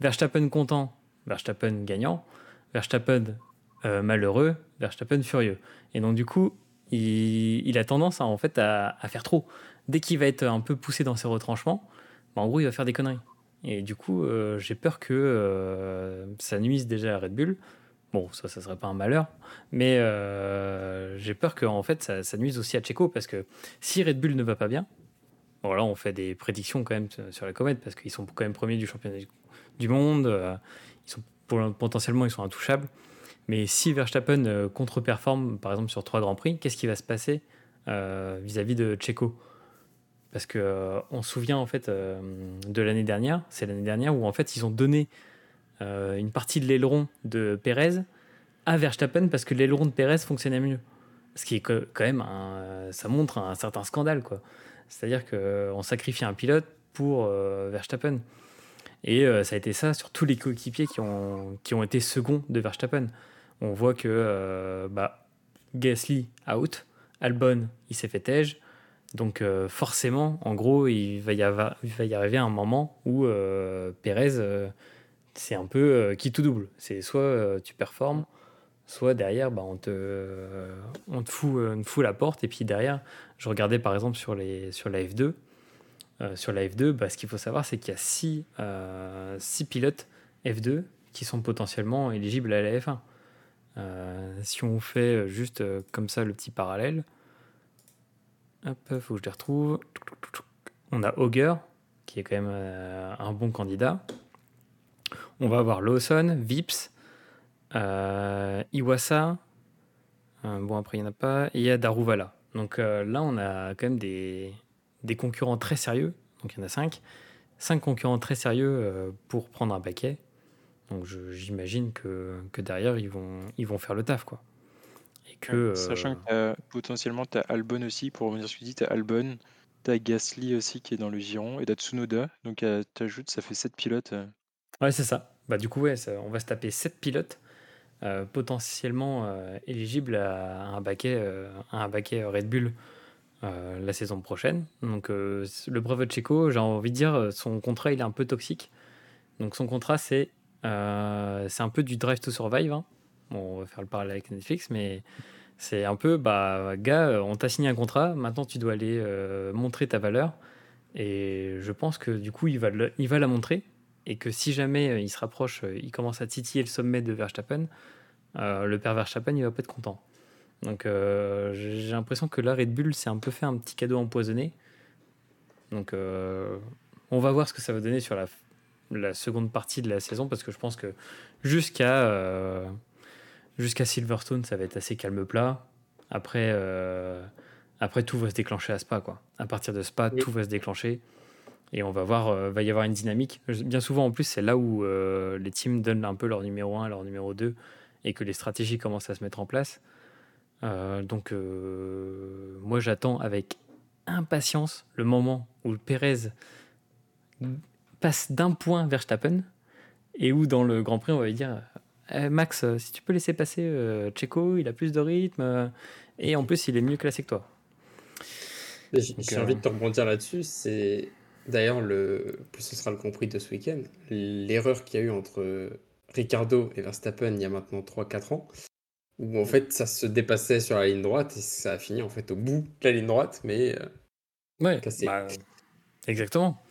Verstappen content, Verstappen gagnant, Verstappen euh, malheureux, Verstappen furieux. Et donc du coup, il, a tendance à, en fait à, faire trop. Dès qu'il va être un peu poussé dans ses retranchements, bah, en gros, il va faire des conneries. Et du coup, j'ai peur que ça nuise déjà à Red Bull, Bon, ça, ça serait pas un malheur, mais euh, j'ai peur que en fait ça, nuise aussi à Checo parce que si Red Bull ne va pas bien, on fait des prédictions quand même sur la comète parce qu'ils sont quand même premiers du championnat du monde, euh, ils sont potentiellement ils sont intouchables, mais si Verstappen euh, contre-performe par exemple sur trois grands prix, qu'est-ce qui va se passer vis-à-vis de Checo? Parce que on se souvient en fait de l'année dernière, c'est l'année dernière où en fait ils ont donné une partie de l'aileron de Perez à Verstappen parce que l'aileron de Perez fonctionnait mieux. Ce qui est quand même, ça montre un certain scandale quoi. C'est-à-dire qu'on sacrifie un pilote pour Verstappen. Et ça a été ça sur tous les coéquipiers qui ont, qui ont été seconds de Verstappen. On voit que bah, Gasly out, Albon il s'est fait tège. Donc euh, forcément, en gros, il va y, il va y arriver un moment où euh, Pérez, euh, c'est un peu qui tout double. C'est soit tu performes, soit derrière, bah, on, te, on, te fout, la porte. Et puis derrière, je regardais par exemple sur, les, sur la F2. sur la F2, bah, ce qu'il faut savoir, c'est qu'il y a 6 six, pilotes F2 qui sont potentiellement éligibles à la F1. si on fait juste comme ça le petit parallèle, Hop, faut que je les retrouve. On a Auger, qui est quand même euh, un bon candidat. On va avoir Lawson, Vips, euh, Iwasa. Euh, bon, après, il n'y en a pas. Et il y a Daruvala. Donc là, on a quand même des, des, concurrents très sérieux. Donc il y en a cinq. Cinq concurrents très sérieux pour prendre un paquet. Donc j'imagine que, que, derrière, ils vont, ils vont faire le taf, quoi. Sachant que potentiellement, tu as Albon aussi, pour revenir sur ce que tu dis, tu as Albon, tu as Gasly aussi qui est dans le giron, et tu as Tsunoda. Donc tu ajoutes, ça fait 7 pilotes. Ouais, c'est ça. Bah, du coup, ouais, on va se taper 7 pilotes potentiellement éligibles à un baquet, un baquet Red Bull la saison prochaine. Donc le brevet de Checo, j'ai envie de dire, son contrat il est un peu toxique. Donc son contrat c'est un peu du Drive to Survive. Hein on va faire le parallèle avec Netflix, mais c'est un peu, bah, gars, on t'a signé un contrat, maintenant tu dois aller euh, montrer ta valeur. Et je pense que du coup, il va, il va la montrer. Et que si jamais euh, il se rapproche, euh, il commence à titiller le sommet de Verstappen, le père Verstappen, il va pas être content. Donc j'ai l'impression que là, Red Bull s'est un peu fait un petit cadeau empoisonné. Donc on va voir ce que ça va donner sur la, la, seconde partie de la saison, parce que je pense que jusqu'à Jusqu'à Silverstone, ça va être assez calme plat. Après, euh, après tout va se déclencher à Spa. Quoi. À partir de Spa, tout va se déclencher. Et on va voir, euh, va y avoir une dynamique. Bien souvent, en plus, c'est là où euh, les teams donnent un peu leur numéro 1, leur numéro 2, et que les stratégies commencent à se mettre en place. donc, moi, j'attends avec impatience le moment où Pérez passe d'un point vers Verstappen, et où dans le Grand Prix, on va lui dire eh, Max, euh, si tu peux laisser passer euh, Checo, il a plus de rythme euh, et en plus il est mieux classé que toi. J'ai envie de te rebondir là-dessus. C'est d'ailleurs le, plus ce sera le compris de ce week-end, l'erreur qu'il y a eu entre Ricardo et Verstappen il y a maintenant 3-4 ans, où en fait ça se dépassait sur la ligne droite et ça a fini en fait au bout de la ligne droite, mais ouais, cassé. Bah, exactement.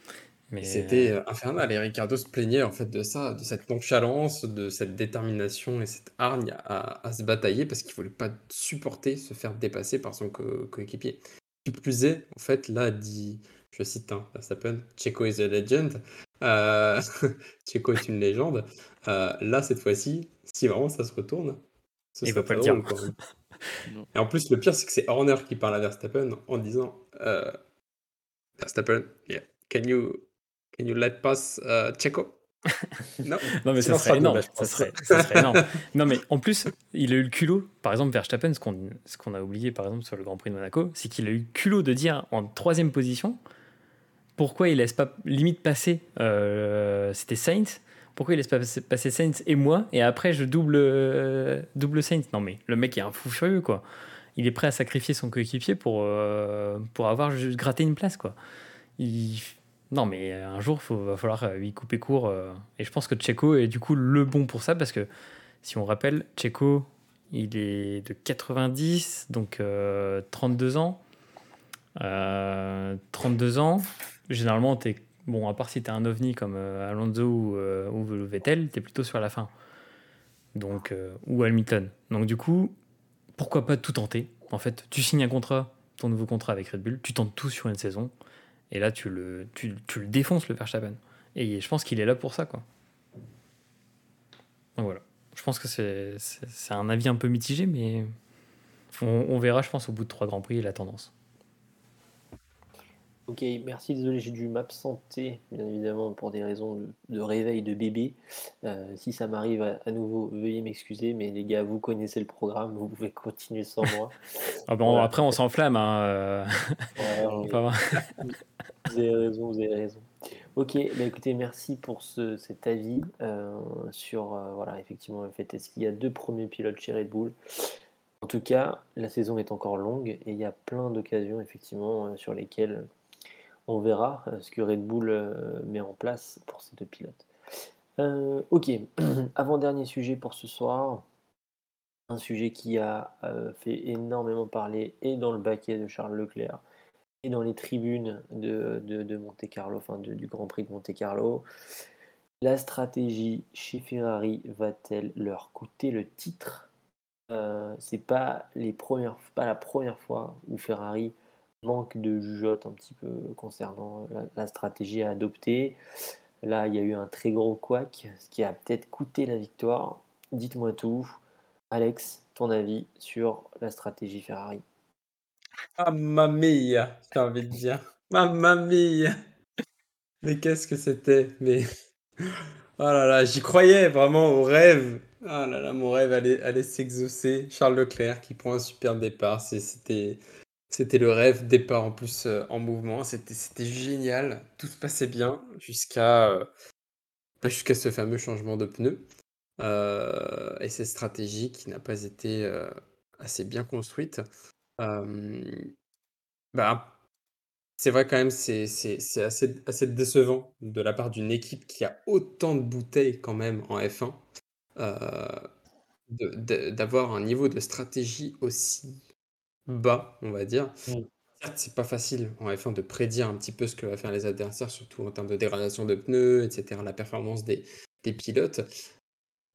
C'était euh, infernal et Ricardo se plaignait en fait de ça, de cette nonchalance, de cette détermination et cette hargne à, se batailler parce qu'il voulait pas supporter se faire dépasser par son coéquipier. Qui plus est, en fait, là dit, je cite, hein, s'appelle Checo is a legend. Euh, Checo est une légende. Euh, là, cette fois-ci, si vraiment ça se retourne, ce Il va pas le dire. et en plus, le pire, c'est que c'est Horner qui parle à Verstappen en disant Verstappen, yeah, can you Can you let pass uh, Checo? Non. non, mais ça serait énorme. Ça serait, ça serait énorme. Non, mais en plus, il a eu le culot, par exemple, Verstappen, ce qu'on ce qu'on a oublié, par exemple, sur le Grand Prix de Monaco, c'est qu'il a eu le culot de dire en troisième position pourquoi il laisse pas limite passer, euh, c'était Saints, pourquoi il laisse pas passer, Saints et moi, et après je double, euh, double Saints. Non, mais le mec est un fou furieux, quoi. Il est prêt à sacrifier son coéquipier pour, euh, pour avoir juste gratté une place, quoi. Non, mais un jour, il va falloir lui couper court. Et je pense que Checo est du coup le bon pour ça, parce que si on rappelle, Checo, il est de 90, donc 32 euh, ans. 32 ans, généralement, es, bon, à part si tu es un ovni comme Alonso ou, ou Vettel, plutôt sur la fin. Donc, ou Hamilton. Donc du coup, pourquoi pas tout tenter? En fait, tu signes un contrat, ton nouveau contrat avec Red Bull, tu tentes tout sur une saison. Et là, tu le, tu, tu le défonces, le Verstappen. Et je pense qu'il est là pour ça, quoi. Donc voilà. Je pense que c'est un avis un peu mitigé, mais On, verra, je pense, au bout de trois Grands Prix, la tendance. Ok, merci, désolé, j'ai dû m'absenter, bien évidemment, pour des raisons de, réveil de bébé. Euh, si ça m'arrive à, nouveau, veuillez m'excuser, mais les gars, vous connaissez le programme, vous pouvez continuer sans moi. ah bon, Après, on s'enflamme. Hein, euh. vous avez raison, vous avez raison. Ok, bah écoutez, merci pour ce, cet avis euh, sur, voilà, effectivement, le fait est-ce qu'il y a deux premiers pilotes chez Red Bull? En tout cas, la saison est encore longue et il y a plein d'occasions, effectivement, sur lesquelles on verra euh, ce que Red Bull euh, met en place pour ces deux pilotes. Euh, ok, avant-dernier sujet pour ce soir. Un sujet qui a fait énormément parler et dans le baquet de Charles Leclerc et dans les tribunes de, Monte Carlo, enfin du Grand Prix de Monte Carlo. La stratégie chez Ferrari va-t-elle leur coûter le titre? C'est pas pas la première fois où Ferrari manque de jugeote un petit peu concernant la, stratégie à adopter. Là, il y a eu un très gros couac, ce qui a peut-être coûté la victoire. Dites-moi tout. Alex, ton avis sur la stratégie Ferrari? Mamma mia, j'ai envie de dire. Mamma mia Mais qu'est-ce que c'était? Mais. Oh là là, j'y croyais vraiment au rêve. Oh là là, mon rêve allait, allait s'exaucer. Charles Leclerc qui prend un super départ. C'était c'était le rêve, départ en plus euh, en mouvement, c'était génial, tout se passait bien jusqu'à euh, bah, ce fameux changement de pneus euh, et cette stratégie qui n'a pas été assez bien construite. bah, c'est vrai quand même, c'est c'est assez, assez décevant de la part d'une équipe qui a autant de bouteilles quand même en F1 d'avoir un niveau de stratégie aussi bas, on va dire. Mmh. Certes, c'est pas facile en F1 de prédire un petit peu ce que va faire les adversaires, surtout en termes de dégradation de pneus, etc., la performance des, pilotes.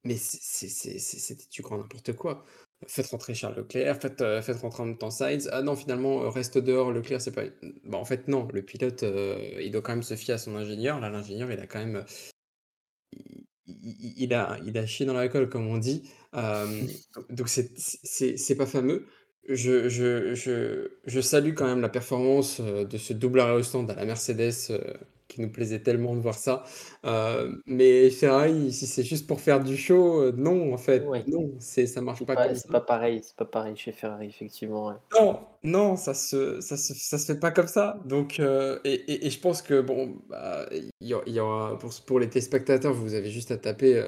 Mais c'était du grand n'importe quoi. Faites rentrer Charles Leclerc, faites, euh, faites rentrer en même temps Sainz. Ah non, finalement, euh, reste dehors, Leclerc, c'est pas. Bah, en fait, non, le pilote, euh, il doit quand même se fier à son ingénieur. Là, l'ingénieur, il a quand même. Il, a, il a chié dans la colle, comme on dit. donc, c'est pas fameux. Je, je, je, je salue quand même la performance euh, de ce double arrêt au stand à la Mercedes, euh, qui nous plaisait tellement de voir ça. Euh, mais Ferrari, si c'est juste pour faire du show, non, en fait, non, c'est, ça marche pas, comme c'est pas pareil, c'est pas pareil chez Ferrari, effectivement. Non, non, ça se, ça se, ça se fait pas comme ça. Donc, et, et, et je pense que bon, bah, il y, aura pour, pour les téléspectateurs, vous avez juste à taper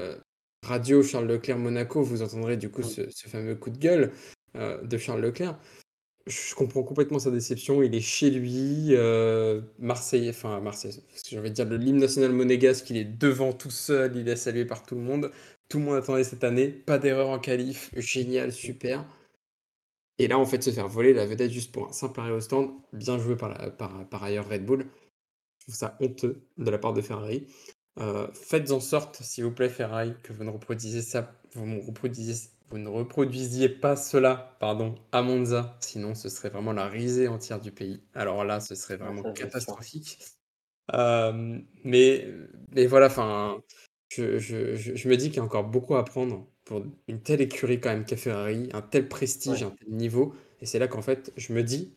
Radio Charles Leclerc Monaco, vous entendrez du coup ce, ce fameux coup de gueule. Euh, de Charles Leclerc. Je comprends complètement sa déception. Il est chez lui, euh, Marseille, enfin Marseille, j'ai envie de dire le l'hymne national monégasque, il est devant tout seul, il est salué par tout le monde. Tout le monde attendait cette année, pas d'erreur en qualif, génial, super. Et là, en fait, se faire voler la vedette juste pour un simple arrêt au stand, bien joué par, par, ailleurs Red Bull. Je trouve ça honteux de la part de Ferrari. Euh, faites en sorte, s'il vous plaît, Ferrari, que vous ne reproduisez ça, vous reproduisez vous ne reproduisiez pas cela pardon, à Monza, sinon ce serait vraiment la risée entière du pays. Alors là, ce serait vraiment catastrophique. Euh, mais, mais voilà, enfin, je, je, je, me dis qu'il y a encore beaucoup à apprendre pour une telle écurie quand même qu'est Ferrari, un tel prestige, un tel niveau. Et c'est là qu'en fait, je me dis,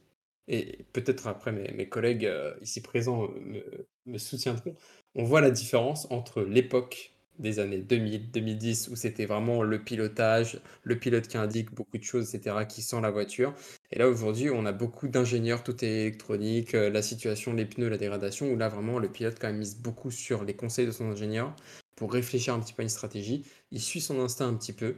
et peut-être après mes, mes collègues euh, ici présents me, me soutiendront, on voit la différence entre l'époque des années 2000, 2010, où c'était vraiment le pilotage, le pilote qui indique beaucoup de choses, etc., qui sent la voiture. Et là, aujourd'hui, on a beaucoup d'ingénieurs, tout est électronique, euh, la situation, les pneus, la dégradation, où là, vraiment, le pilote quand même mise beaucoup sur les conseils de son ingénieur pour réfléchir un petit peu à une stratégie. Il suit son instinct un petit peu.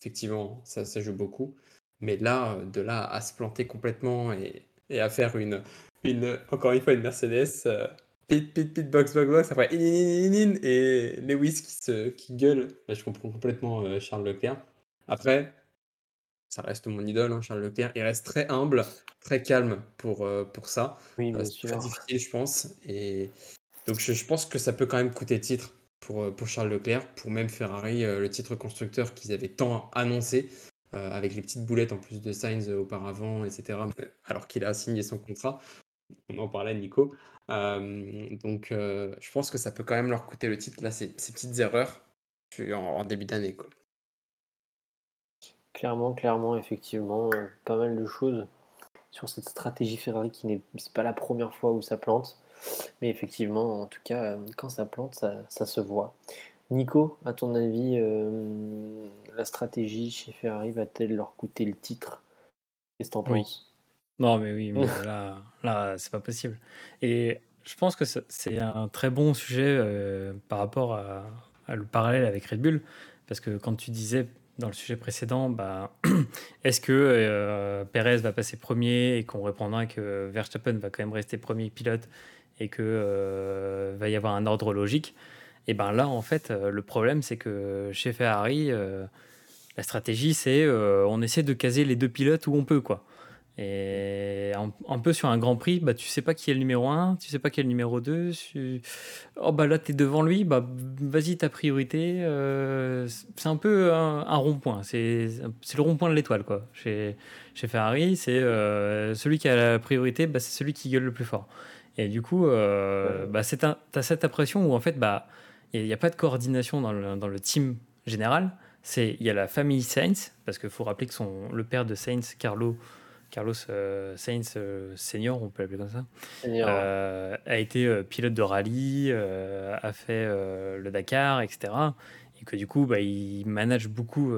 Effectivement, ça, ça joue beaucoup. Mais là, de là à se planter complètement et, et à faire une, une, encore une fois, une Mercedes, euh, pit, pit, pit, box, box, box, après, in, in, in, et Lewis qui, se, qui gueule. je comprends complètement euh, Charles Leclerc. Après, ça reste mon idole, hein, Charles Leclerc. Il reste très humble, très calme pour, euh, pour ça. Oui, euh, c'est très difficile, je pense. Et donc, je, je, pense que ça peut quand même coûter titre pour, pour Charles Leclerc, pour même Ferrari, le titre constructeur qu'ils avaient tant annoncé. avec les petites boulettes en plus de Sainz auparavant, etc. Alors qu'il a signé son contrat. On en parlait, Nico donc je pense que ça peut quand même leur coûter le titre, là, ces, ces petites erreurs en, en début d'année. Clairement, clairement, effectivement, pas mal de choses sur cette stratégie Ferrari qui n'est pas la première fois où ça plante. Mais effectivement, en tout cas, quand ça plante, ça, se voit. Nico, à ton avis, la stratégie chez Ferrari va-t-elle leur coûter le titre? Qu'est-ce que t'en penses? Non, mais oui, mais là, là c'est pas possible. Et je pense que c'est un très bon sujet par rapport à, le parallèle avec Red Bull, parce que quand tu disais dans le sujet précédent, bah, est-ce que euh, Perez va passer premier et qu'on répondra que Verstappen va quand même rester premier pilote et que euh, va y avoir un ordre logique? Et ben là, en fait, euh, le problème, c'est que chez Ferrari, la stratégie, c'est on essaie de caser les deux pilotes où on peut, quoi. Et un, peu sur un Grand Prix, bah, tu sais pas qui est le numéro 1, tu sais pas qui est le numéro 2. Oh, bah là, tu es devant lui, bah, vas-y, ta priorité. Euh, c'est un peu un, rond-point. C'est le rond-point de l'étoile, quoi. Chez, chez Ferrari, c'est euh, celui qui a la priorité, bah, c'est celui qui gueule le plus fort. Et du coup, euh, bah, tu as cette impression où, en fait, bah, il n'y a, pas de coordination dans le, dans le team général. Il y a la famille Sainz, parce qu'il faut rappeler que son, le père de Sainz, Carlo, Carlos euh, Sainz euh, senior, on peut l'appeler comme ça, euh, a été pilote de rallye, a fait le Dakar, etc. Et que du coup, bah, il manage beaucoup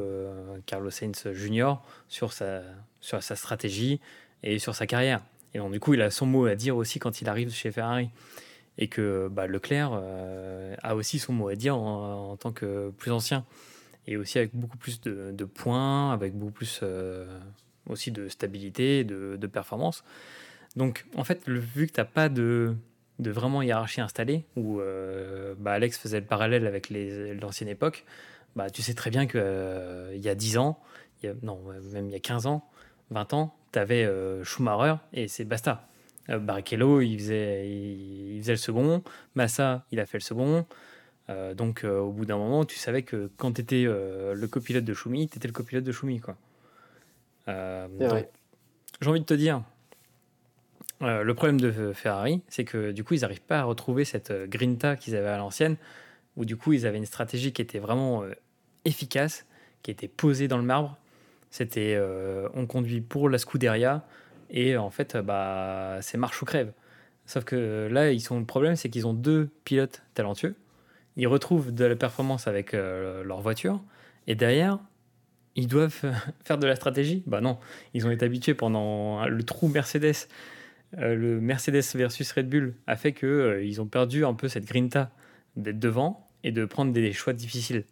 Carlos Sainz junior sur sa, sur sa stratégie et sur sa carrière. Et donc, du coup, il a son mot à dire aussi quand il arrive chez Ferrari. Et que bah, Leclerc a aussi son mot à dire en, tant que plus ancien. Et aussi avec beaucoup plus de, de points, avec beaucoup plus aussi de stabilité, de, de performance. Donc, en fait, vu que tu n'as pas de, de vraiment hiérarchie installée, où euh, bah, Alex faisait le parallèle avec l'ancienne époque, bah, tu sais très bien qu'il euh, y a 10 ans, non, même il y a 15 ans, 20 ans, tu avais euh, Schumacher et c'est basta. Barrichello, il faisait, il, faisait le second, Massa, il a fait le second. donc, au bout d'un moment, tu savais que quand tu étais le copilote de Schumi, tu étais le copilote de Schumi. Quoi. Euh, j'ai envie de te dire, euh, le problème de Ferrari, c'est que du coup, ils n'arrivent pas à retrouver cette euh, grinta qu'ils avaient à l'ancienne, où du coup, ils avaient une stratégie qui était vraiment efficace, qui était posée dans le marbre. C'était on conduit pour la Scuderia, et en fait, bah, c'est marche ou crève. Sauf que là, ils sont, le problème, c'est qu'ils ont deux pilotes talentueux. Ils retrouvent de la performance avec leur voiture, et derrière, ils doivent faire de la stratégie Bah non, ils ont été habitués pendant le trou Mercedes. Euh, le Mercedes versus Red Bull a fait que euh, ils ont perdu un peu cette grinta d'être devant et de prendre des choix difficiles.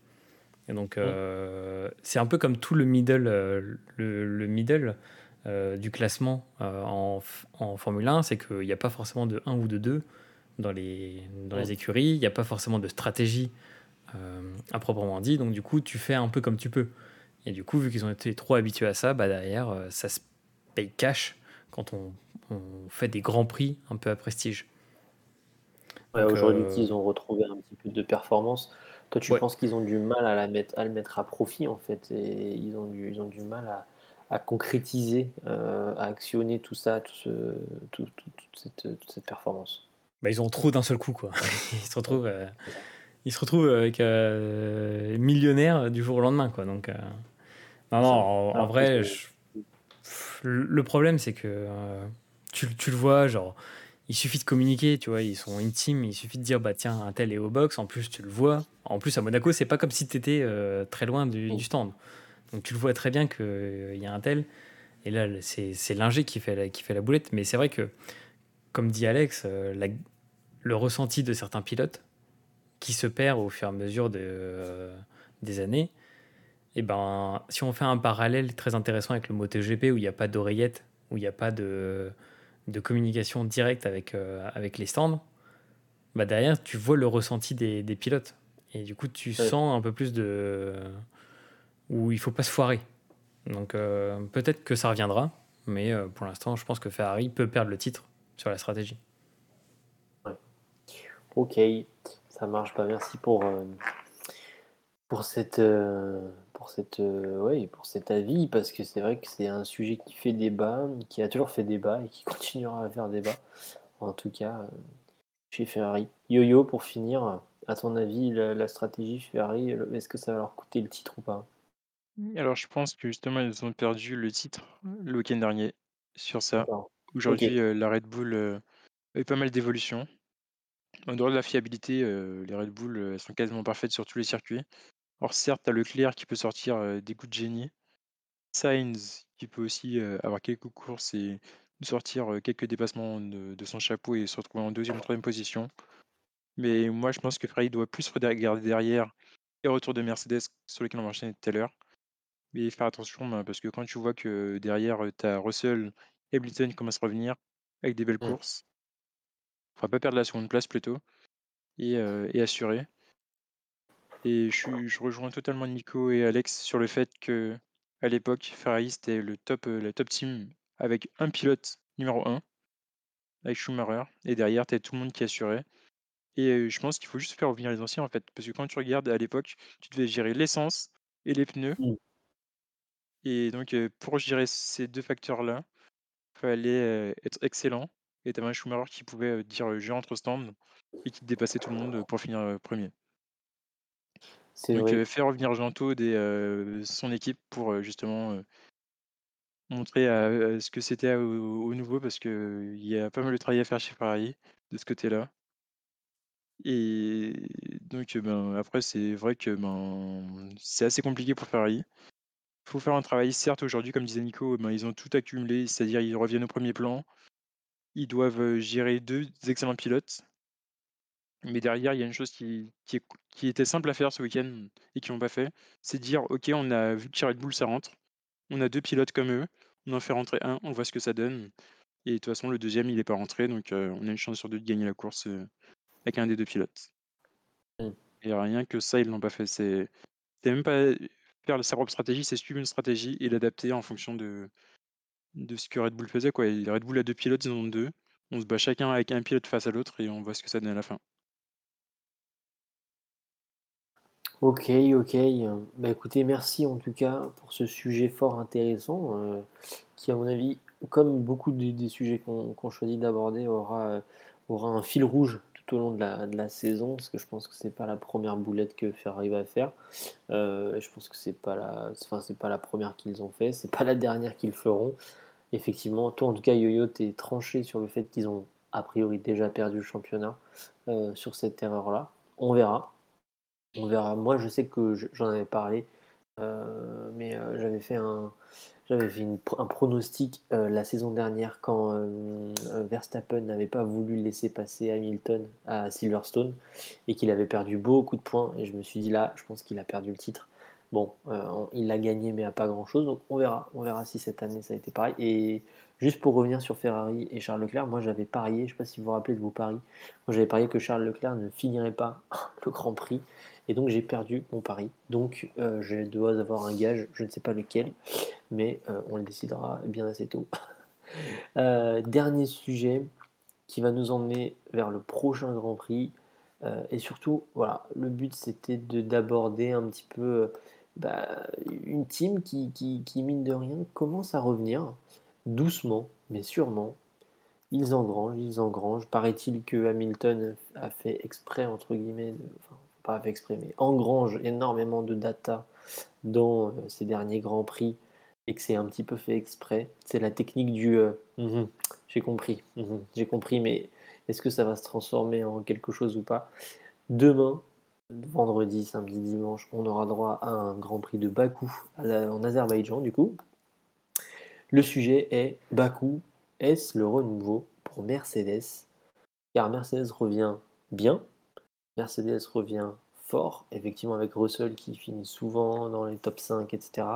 Et donc euh, c'est un peu comme tout le middle, le, middle du classement en, en, Formule 1, c'est qu'il n'y a pas forcément de 1 ou de 2 dans les, dans les écuries, il n'y a pas forcément de stratégie à proprement dit, donc du coup tu fais un peu comme tu peux. Et du coup, vu qu'ils ont été trop habitués à ça, bah derrière, euh, ça se paye cash quand on, fait des grands prix un peu à prestige. Aujourd'hui, euh, ils ont retrouvé un petit peu de performance. Toi, tu penses qu'ils ont du mal à, la mettre, à le mettre à profit, en fait, et ils ont du, ils ont du mal à, concrétiser, euh, à actionner tout ça, tout ce, toute, cette, performance? Bah, ils ont trop d'un seul coup, quoi. ils se retrouvent, ils se retrouvent avec millionnaire du jour au lendemain, quoi. Donc, non, non, en, vrai, le problème, c'est que euh, tu, tu, le vois, genre, il suffit de communiquer, tu vois, ils sont intimes, il suffit de dire, bah tiens, un tel est au box, en plus, tu le vois. En plus, à Monaco, c'est pas comme si tu étais euh, très loin du, du, stand. Donc, tu le vois très bien qu'il euh, y a un tel. Et là, c'est l'ingé qui, fait la, qui fait la boulette. Mais c'est vrai que, comme dit Alex, le ressenti de certains pilotes qui se perd au fur et à mesure de, des années, et eh ben, si on fait un parallèle très intéressant avec le MotoGP où il n'y a pas d'oreillette, où il n'y a pas de, de, communication directe avec, euh, avec les stands, bah derrière, tu vois le ressenti des, des pilotes. Et du coup, tu sens un peu plus de. où il faut pas se foirer. Donc euh, peut-être que ça reviendra, mais euh, pour l'instant, je pense que Ferrari peut perdre le titre sur la stratégie. Ok, ça marche. pas. Merci pour, pour cette pour, cette, euh, pour cet avis, parce que c'est vrai que c'est un sujet qui fait débat, qui a toujours fait débat et qui continuera à faire débat, en tout cas euh, chez Ferrari. Yo-Yo, pour finir, à ton avis, la, stratégie Ferrari, est-ce que ça va leur coûter le titre ou pas? Alors, je pense que justement, ils ont perdu le titre le week-end dernier sur ça. Aujourd'hui, euh, la Red Bull euh, a eu pas mal d'évolutions. En dehors de la fiabilité, euh, les Red Bull sont quasiment parfaites sur tous les circuits. Alors, certes, tu as Leclerc qui peut sortir euh, des coups de génie. Sainz qui peut aussi euh, avoir quelques courses et sortir euh, quelques dépassements de, de son chapeau et se retrouver en deuxième ou troisième position. Mais moi, je pense que Ferrari doit plus regarder derrière les retours de Mercedes sur lesquels on va enchaîner tout à l'heure. Mais faire attention ben, parce que quand tu vois que derrière, tu as Russell et Hamilton qui commencent à revenir avec des belles Mm. courses, il faudra pas perdre la seconde place plutôt et, et assurer. Et je, suis- je rejoins totalement Nico et Alex sur le fait que à l'époque, Ferrari c'était le top, euh, la top team avec un pilote numéro 1, avec Schumacher, et derrière, tu tout le monde qui assurait. Et euh, je pense qu'il faut juste faire revenir les anciens en fait, parce que quand tu regardes à l'époque, tu devais gérer l'essence et les pneus. Mm. Et donc, euh, pour gérer ces deux facteurs-là, il fallait euh, être excellent. Et tu avais un Schumacher qui pouvait euh, dire euh, je rentre au stand et qui dépassait tout le monde euh, pour finir euh, premier. C'est Donc, vrai. faire revenir Gento et son équipe pour justement montrer à- à ce que c'était au, au nouveau, parce qu'il y a pas mal de travail à faire chez Ferrari de ce côté-là. Et donc, ben, après, c'est vrai que ben, c'est assez compliqué pour Ferrari. Il faut faire un travail, certes, aujourd'hui, comme disait Nico, ben, ils ont tout accumulé, c'est-à-dire ils reviennent au premier plan. Ils doivent gérer deux excellents pilotes. Mais derrière, il y a une chose qui, qui, est- qui était simple à faire ce week-end et qu'ils n'ont pas fait, c'est dire, OK, on a vu que Red Bull, ça rentre. On a deux pilotes comme eux. On en fait rentrer un, on voit ce que ça donne. Et de toute façon, le deuxième, il n'est pas rentré, donc euh, on a une chance sur deux de gagner la course euh, avec un des deux pilotes. Mm. Et rien que ça, ils l'ont pas fait. C'est c'est même pas faire sa propre stratégie, c'est suivre une stratégie et l'adapter en fonction de, de ce que Red Bull faisait. Quoi. Et Red Bull a deux pilotes, ils en ont deux. On se bat chacun avec un pilote face à l'autre et on voit ce que ça donne à la fin. Ok, ok. Bah écoutez, merci en tout cas pour ce sujet fort intéressant euh, qui, à mon avis, comme beaucoup des, sujets qu'on choisit d'aborder, aura, euh, aura un fil rouge tout au long de la, de la saison parce que je pense que c'est pas la première boulette que Ferrari va faire. Euh, je pense que c'est pas la, enfin, c'est pas la première qu'ils ont fait, c'est pas la dernière qu'ils feront. Effectivement, toi en tout cas, Yo-Yo, t'es tranché sur le fait qu'ils ont a priori déjà perdu le championnat sur cette erreur-là. On verra. On verra. Moi, je sais que je- j'en avais parlé, euh, mais euh, j'avais fait un, j'avais fait un pronostic euh, la saison dernière quand Verstappen n'avait pas voulu laisser passer Hamilton à Silverstone et qu'il avait perdu beaucoup de points. Et je me suis dit là, je pense qu'il a perdu le titre. Bon, on- il l'a gagné, mais à pas grand-chose. Donc on verra. On verra si cette année ça a été pareil. Et juste pour revenir sur Ferrari et Charles Leclerc, moi j'avais parié, je ne sais pas si vous vous rappelez de vos paris, moi j'avais parié que Charles Leclerc ne finirait pas le Grand Prix. Et donc j'ai perdu mon pari. Donc euh, je dois avoir un gage, je ne sais pas lequel, mais euh, on le décidera bien assez tôt. Euh, dernier sujet qui va nous emmener vers le prochain Grand Prix. Et surtout, voilà, le but c'était de d'aborder un petit peu bah, une team qui, qui, qui, mine de rien, commence à revenir doucement, mais sûrement. Ils engrangent, ils engrangent. Paraît-il que Hamilton a fait exprès, entre guillemets, de, pas fait exprès, mais engrange énormément de data dans euh, ces derniers Grands Prix et que c'est un petit peu fait exprès. C'est la technique du euh, -hmm, j'ai compris, -hmm, j'ai compris, mais est-ce que ça va se transformer en quelque chose ou pas? Demain, vendredi, samedi, dimanche, on aura droit à un Grand Prix de Bakou la, en Azerbaïdjan, du coup. Le sujet est Bakou, est-ce le renouveau pour Mercedes? Car Mercedes revient bien, Mercedes revient fort, effectivement avec Russell qui finit souvent dans les top 5, etc.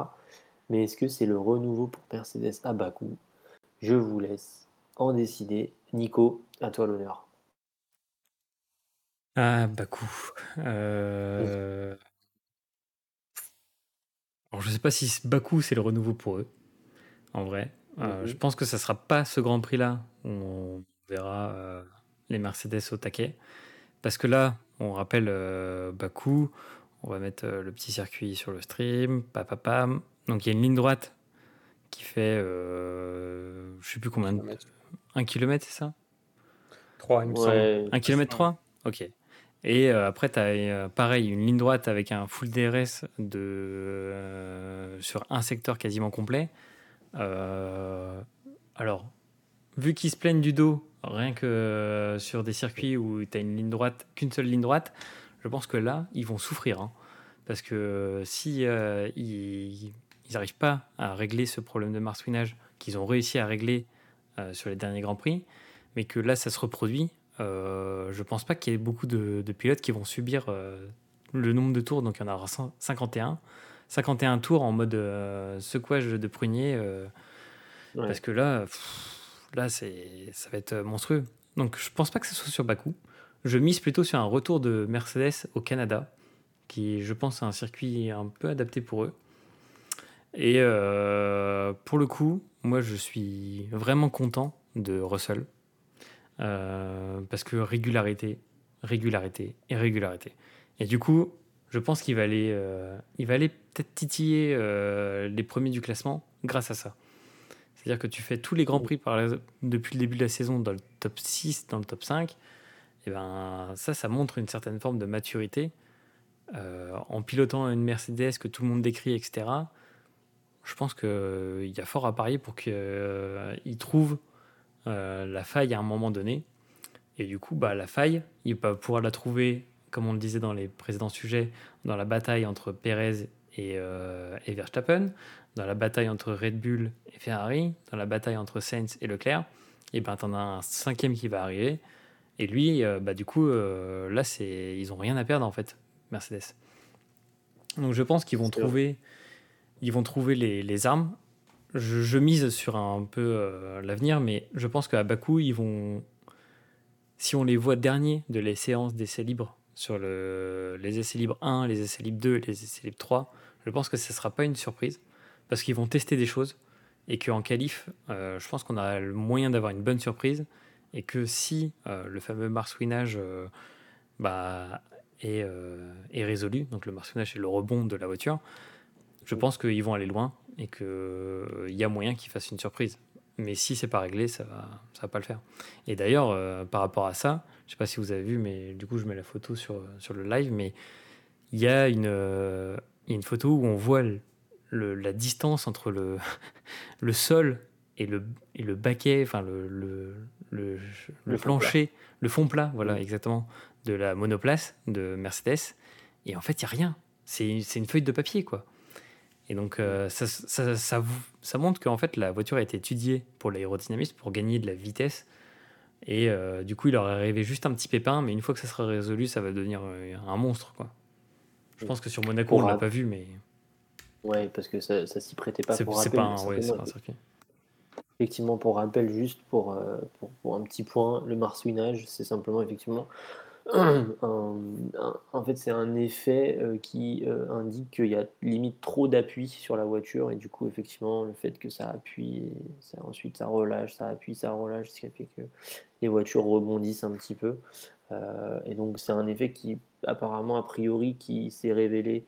Mais est-ce que c'est le renouveau pour Mercedes à Bakou? Je vous laisse en décider. Nico, à toi l'honneur. Ah, Bakou. Euh... Alors, je sais pas si Bakou c'est le renouveau pour eux, en vrai. Euh, -hmm. Je pense que ça sera pas ce Grand Prix-là où on verra euh, les Mercedes au taquet. Parce que là, on rappelle euh, Bakou, on va mettre euh, le petit circuit sur le stream, papapam. Donc il y a une ligne droite qui fait, euh, je sais plus combien, de... un kilomètre, c'est ça? 3, il me ouais. Un kilomètre 3 Ok. Et après, tu as pareil, une ligne droite avec un full DRS de, sur un secteur quasiment complet. alors, vu qu'ils se plaignent du dos, rien que sur des circuits où tu as une ligne droite, qu'une seule ligne droite, je pense que là, ils vont souffrir. Hein. parce que si ils n'arrivent pas à régler ce problème de marsouinage qu'ils ont réussi à régler sur les derniers Grands Prix, mais que là, ça se reproduit, euh, je pense pas qu'il y ait beaucoup de, pilotes qui vont subir euh, le nombre de tours. Donc il y en aura 51. 51 tours en mode euh, secouage de prunier. Parce que là, là c'est, ça va être monstrueux. Donc je pense pas que ce soit sur Bakou. Je mise plutôt sur un retour de Mercedes au Canada, qui je pense est un circuit un peu adapté pour eux. Et pour le coup, moi je suis vraiment content de Russell. Euh, parce que régularité, régularité et régularité. Et du coup, je pense qu'il va aller, euh, il va aller peut-être titiller euh, les premiers du classement grâce à ça. C'est-à-dire que tu fais tous les grands prix par depuis le début de la saison dans le top 6, dans le top 5. Et ben ça, ça montre une certaine forme de maturité. en pilotant une Mercedes que tout le monde décrit, etc. Je pense qu'il y a fort à parier pour qu'il trouve euh, la faille à un moment donné. Et du coup, bah, la faille, il va pouvoir la trouver, comme on le disait dans les précédents sujets, dans la bataille entre et, euh, et Verstappen, dans la bataille entre Red Bull et Ferrari, dans la bataille entre Sainz et Leclerc. Et ben, tu en as un cinquième qui va arriver. Et lui, euh, bah, du coup, là, c'est ils ont rien à perdre en fait, Mercedes. Donc je pense qu'ils vont trouver, ils vont trouver les, les armes je, mise sur un peu euh, l'avenir, mais je pense qu'à Bakou, ils vont. Si on les voit derniers de les séances d'essais libres, sur le, les essais libres 1, les essais libres 2, les essais libres 3, je pense que ce ne sera pas une surprise, parce qu'ils vont tester des choses, et qu'en qualif, euh, je pense qu'on a le moyen d'avoir une bonne surprise, et que si euh, le fameux marsouinage bah, est, est, résolu, donc le marsouinage c'est le rebond de la voiture, je pense qu'ils vont aller loin et qu'il euh, y a moyen qu'ils fassent une surprise. Mais si c'est pas réglé, ça va, ça va pas le faire. Et d'ailleurs, euh, par rapport à ça, je sais pas si vous avez vu, mais du coup, je mets la photo sur, le live, mais il y a une, euh, une photo où on voit le, la distance entre le, le sol et le, et le baquet, enfin le, le, le, le plancher, le fond plat, voilà, exactement, de la monoplace de Mercedes. Et en fait, il n'y a rien. C'est une feuille de papier, quoi. Et donc, euh, ça, ça, ça, ça, montre qu'en fait, la voiture a été étudiée pour l'aérodynamisme, pour gagner de la vitesse. Et euh, du coup, il leur est arrivé juste un petit pépin, mais une fois que ça sera résolu, ça va devenir euh, un monstre. Quoi. Je pense que sur Monaco, on l'a pas vu, mais. Ouais, parce que ça, ça s'y prêtait pas. C'est pas un, ouais, un circuit. Effectivement, pour rappel, juste pour, pour, pour, un petit point, le marsouinage, c'est simplement effectivement en fait, c'est un effet euh, qui euh, indique qu'il y a limite trop d'appui sur la voiture et du coup, effectivement, le fait que ça appuie, ça, ensuite ça relâche, ça appuie, ça relâche, ce qui fait que les voitures rebondissent un petit peu. Euh, et donc, c'est un effet qui, apparemment, a priori, qui s'est révélé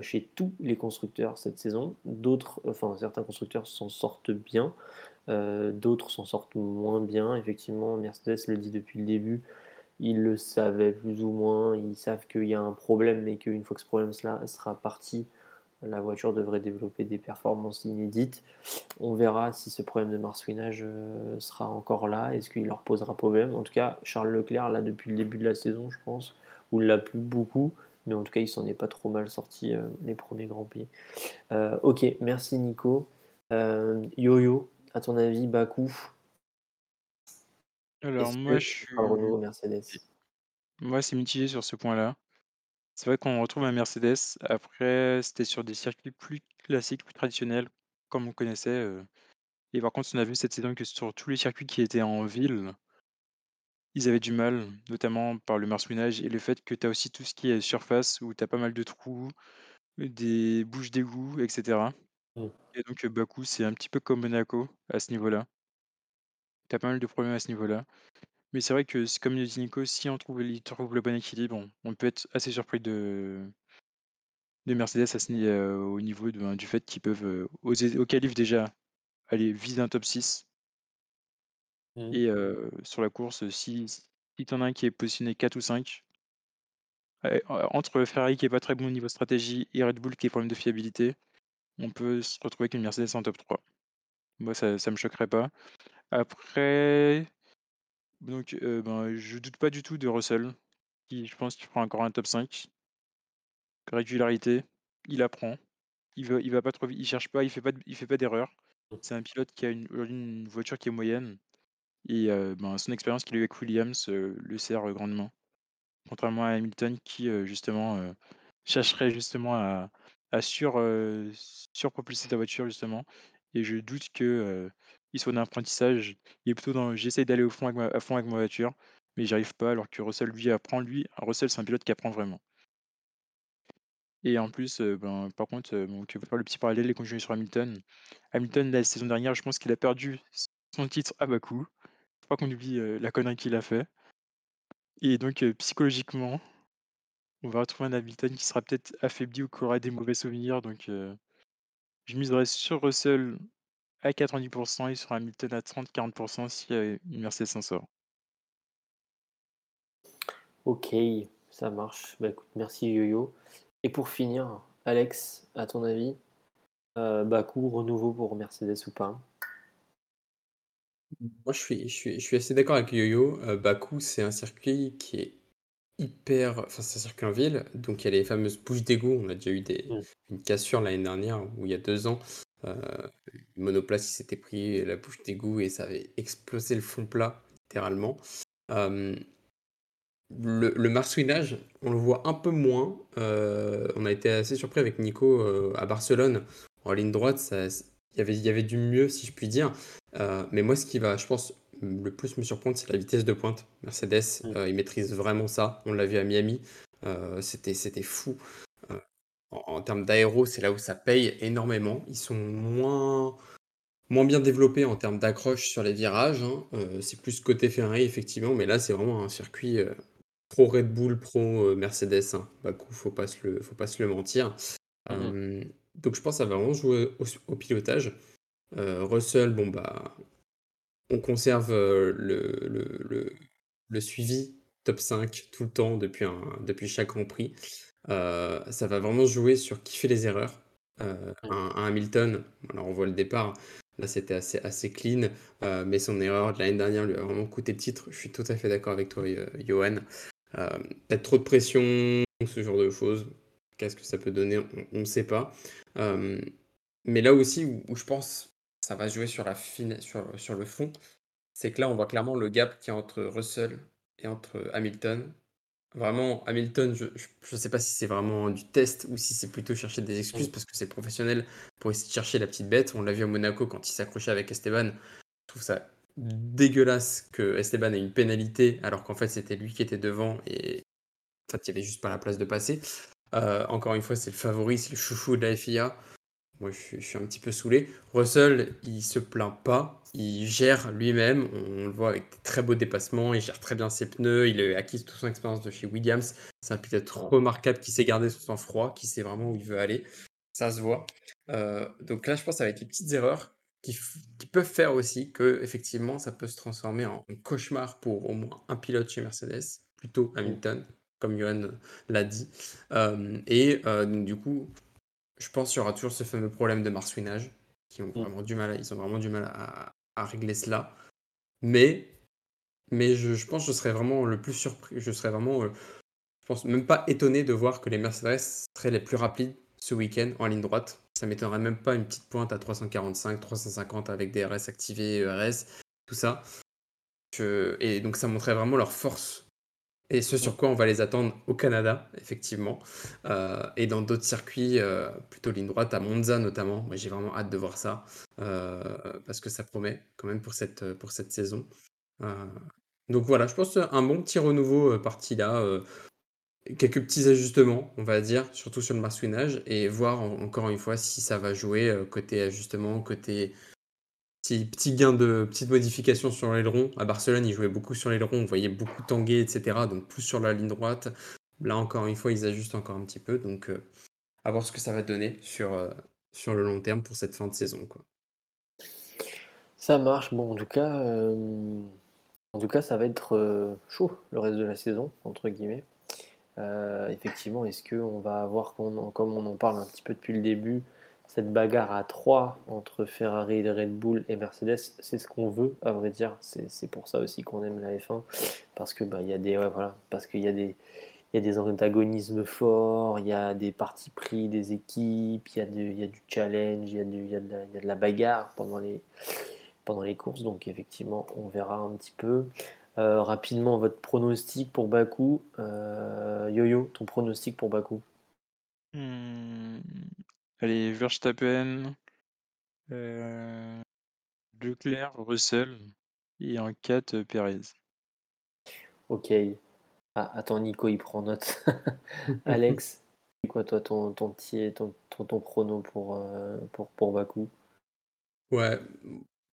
chez tous les constructeurs cette saison. D'autres, enfin, certains constructeurs s'en sortent bien, d'autres s'en sortent moins bien. Effectivement, Mercedes le dit depuis le début ils le savaient plus ou moins, ils savent qu'il y a un problème, mais qu'une fois que ce problème sera parti, la voiture devrait développer des performances inédites. On verra si ce problème de marsouinage euh, sera encore là, est-ce qu'il leur posera problème? En tout cas, Charles Leclerc, là, depuis le début de la saison, je pense, ou l'a plus beaucoup, mais en tout cas, il s'en est pas trop mal sorti euh, les premiers Grands Prix. Euh, ok, merci Nico. Yo-Yo, à ton avis, Bakou, alors moi, je suis Mercedes? moi, c'est mitigé sur ce point-là. C'est vrai qu'on retrouve un Mercedes. Après, c'était sur des circuits plus classiques, plus traditionnels, comme on connaissait. Et par contre, on a vu cette saison que sur tous les circuits qui étaient en ville, ils avaient du mal, notamment par le marsouinage et le fait que tu as aussi tout ce qui est surface où tu as pas mal de trous, des bouches d'égout, etc. Mmh. Et donc, Bakou, c'est un petit peu comme Monaco à ce niveau-là. Tu as pas mal de problèmes à ce niveau-là. Mais c'est vrai que comme le dit Nico, si on trouve, trouve le bon équilibre, on, peut être assez surpris de, de Mercedes à ce, euh, au niveau ben, du fait qu'ils peuvent, euh, au qualif déjà, aller viser un top 6. Mmh. Et sur la course, si, si tu en as un qui est positionné 4 ou 5, entre Ferrari qui est pas très bon au niveau stratégie et Red Bull qui est problème de fiabilité, on peut se retrouver avec une Mercedes en top 3. Moi, ça ça me choquerait pas. Après, donc, euh, ben, je doute pas du tout de Russell, qui je pense qu'il prend encore un top 5. Régularité, il apprend, il va il va pas trop il cherche pas, il fait pas il fait pas d'erreur. C'est un pilote qui a une une voiture qui est moyenne et ben, son expérience qu'il a eu avec Williams, le sert, grandement. Contrairement à Hamilton qui, justement, chercherait justement à sur, surpropulser ta voiture justement et je doute que, il soit dans l'apprentissage. Il est plutôt dans: «J'essaie d'aller au fond avec ma à fond avec ma voiture, mais j'y arrive pas», alors que Russell lui apprend lui Russell c'est un pilote qui apprend vraiment. Et en plus, ben, par contre, heu, faire le petit parallèle et continuer sur Hamilton. Hamilton la saison dernière, je pense qu'il a perdu son titre à Bakou. Pas qu'on oublie, la connerie qu'il a fait. Et donc, psychologiquement, on va retrouver un Hamilton qui sera peut-être affaibli ou qui aura des mauvais souvenirs donc, je miserais sur Russell à 90% et sur Hamilton à 30-40% si, une Mercedes s'en sort. OK, ça marche. Bah, écoute, merci Yo-Yo. Et pour finir, Alex, à ton avis, euh, Bakou, renouveau pour Mercedes ou pas? Moi, je suis, je suis, je suis assez d'accord avec Yo-Yo. Euh, Bakou, c'est un circuit qui est hyper. Enfin, c'est un circuit en ville, donc il y a les fameuses bouches d'égout. On a déjà eu des, mm. une cassure l'année dernière, ou il y a deux ans. Euh, une monoplace qui s'était pris la bouche d'égout et ça avait explosé le fond plat, littéralement. Euh, le, le marsouinage, on le voit un peu moins. Euh, on a été assez surpris avec Nico à Barcelone. En ligne droite, ça, y avait, il y avait du mieux, si je puis dire. Euh, mais moi, ce qui va, je pense, le plus me surprendre, c'est la vitesse de pointe. Mercedes, mm. il maîtrise vraiment ça. On l'a vu à Miami. c'était, c'était fou. En, termes d'aéro, c'est là où ça paye énormément. Ils sont moins, moins bien développés en termes d'accroche sur les virages. Hein. c'est plus côté Ferrari, effectivement. Mais là, c'est vraiment un circuit pro Red Bull, pro Mercedes. Hein. Bakou, faut pas se le, faut pas se le mentir. Mmh donc je pense que ça va vraiment jouer au, pilotage. Russell, bon bah, on conserve le, le, le, suivi top 5 tout le temps depuis, un, depuis chaque Grand Prix. ça va vraiment jouer sur qui fait les erreurs. Un, Hamilton, alors on voit le départ, là c'était assez, assez clean, mais son erreur de l'année dernière lui a vraiment coûté le titre. Je suis tout à fait d'accord avec toi, Johan. Euh, peut-être trop de pression, ce genre de choses. Qu'est-ce que ça peut donner? On ne sait pas. Euh, mais là aussi, où, je pense ça va jouer sur, la fine, sur, sur le fond, c'est que là, on voit clairement le gap qui est entre Russell et entre Hamilton. Vraiment, Hamilton, je ne sais pas si c'est vraiment du test ou si c'est plutôt chercher des excuses parce que c'est professionnel pour essayer de chercher la petite bête. On l'a vu à Monaco quand il s'accrochait avec Esteban. Je trouve ça dégueulasse que Esteban ait une pénalité alors qu'en fait c'était lui qui était devant et en fait il n'y avait juste pas la place de passer. Euh, encore une fois, c'est le favori, c'est le chouchou de la FIA. Moi, je suis, un petit peu saoulé. Russell, il se plaint pas. Il gère lui-même. On le voit avec des très beaux dépassements. Il gère très bien ses pneus. Il a acquis toute son expérience de chez Williams. C'est un pilote remarquable qui sait garder son sang-froid, qui sait vraiment où il veut aller. Ça se voit. Euh, donc là, je pense être les petites erreurs qui, peuvent faire aussi que effectivement ça peut se transformer en, cauchemar pour au moins un pilote chez Mercedes, plutôt. Hamilton, comme Johan l'a dit. et du coup, je pense qu'il y aura toujours ce fameux problème de marsouinage, qui ont mmh. vraiment du mal, à, ils ont vraiment du mal à, régler cela. Mais, mais je, pense que je serais vraiment le plus surpris, je serais vraiment, je pense même pas étonné de voir que les Mercedes seraient les plus rapides ce week-end en ligne droite. Ça m'étonnerait même pas une petite pointe à 345, 350 avec des RS activés, ERS, tout ça. Et donc ça montrait vraiment leur force et ce sur quoi on va les attendre au Canada, effectivement, euh, et dans d'autres circuits, euh, plutôt ligne droite, à Monza notamment. Moi, j'ai vraiment hâte de voir ça, euh, parce que ça promet quand même pour cette, pour cette saison. donc voilà, je pense un bon petit renouveau parti là quelques petits ajustements, on va dire, surtout sur le marsouinage, et voir encore une fois si ça va jouer côté ajustement, côté petit, gain de petites modifications sur l'aileron. À Barcelone, ils jouaient beaucoup sur l'aileron, on voyait beaucoup tanguer, etc. Donc plus sur la ligne droite. Là, encore une fois, ils ajustent encore un petit peu. Donc, euh, à voir ce que ça va donner sur, euh, sur le long terme pour cette fin de saison. Quoi. Ça marche. Bon, en tout cas, en tout cas ça va être chaud le reste de la saison, entre guillemets. effectivement, est-ce qu'on va avoir, comme on en parle un petit peu depuis le début, cette bagarre à trois entre Ferrari, Red Bull et Mercedes, c'est ce qu'on veut, à vrai dire. C'est pour ça aussi qu'on aime la F1, parce que bah, des voilà, parce qu'il y a des antagonismes forts, il y a des partis pris des équipes, il y a, du challenge, il y a, de la, bagarre pendant les, pendant les courses. Donc effectivement, on verra un petit peu. Euh, rapidement, votre pronostic pour Bakou. Euh, Yo-Yo, ton pronostic pour Bakou hmm. Allez, Verstappen, euh, Leclerc, Russell et en 4, Perez. Ok. Ah, attends, Nico, il prend note. Alex, c'est quoi toi ton, ton, ton, ton, ton chrono pour, euh, pour, pour Bakou? Ouais,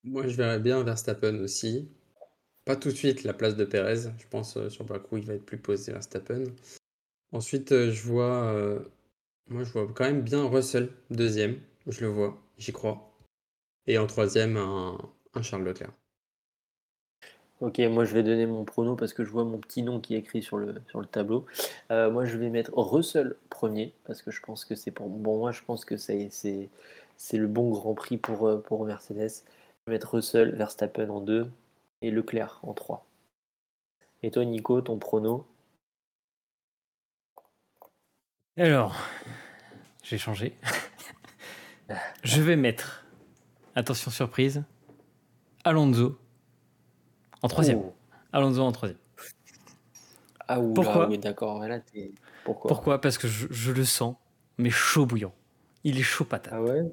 moi je verrais bien Verstappen aussi. Pas tout de suite la place de Perez. Je pense euh, sur Bakou il va être plus posé Verstappen. Ensuite, je vois moi, je vois quand même bien Russell, deuxième. Je le vois, j'y crois. Et en troisième, un, Charles Leclerc. Ok, moi je vais donner mon prono parce que je vois mon petit nom qui est écrit sur le, tableau. Euh, moi je vais mettre Russell premier parce que je pense que c'est pour. Bon, moi je pense que c'est, le bon grand prix pour, euh, pour Mercedes. Je vais mettre Russell, Verstappen en deux et Leclerc en trois. Et toi, Nico, ton prono? Alors, j'ai changé. je vais mettre, attention surprise, Alonso en troisième. Oh. Alonso en troisième. Ah Pourquoi d'accord. Pourquoi, Pourquoi? Parce que je, le sens, mais chaud bouillant. Il est chaud patate. Ah ouais?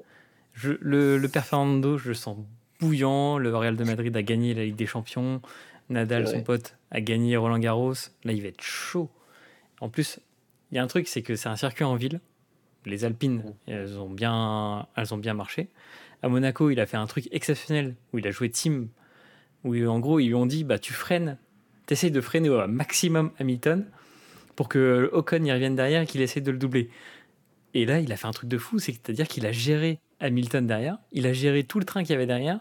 Le, le père Fernando, je le sens bouillant. Le Real de Madrid a gagné la Ligue des Champions. Nadal, son pote, a gagné Roland Garros. Là, il va être chaud. En plus, il y a un truc, c'est que c'est un circuit en ville. Les Alpines, mm. elles ont bien, elles ont bien marché. À Monaco, il a fait un truc exceptionnel où il a joué team, où en gros, ils lui ont dit bah, tu freines, tu essayes de freiner au maximum Hamilton pour que Ocon y revienne derrière et qu'il essaie de le doubler. Et là, il a fait un truc de fou, c'est-à-dire qu'il a géré Hamilton derrière, il a géré tout le train qu'il y avait derrière,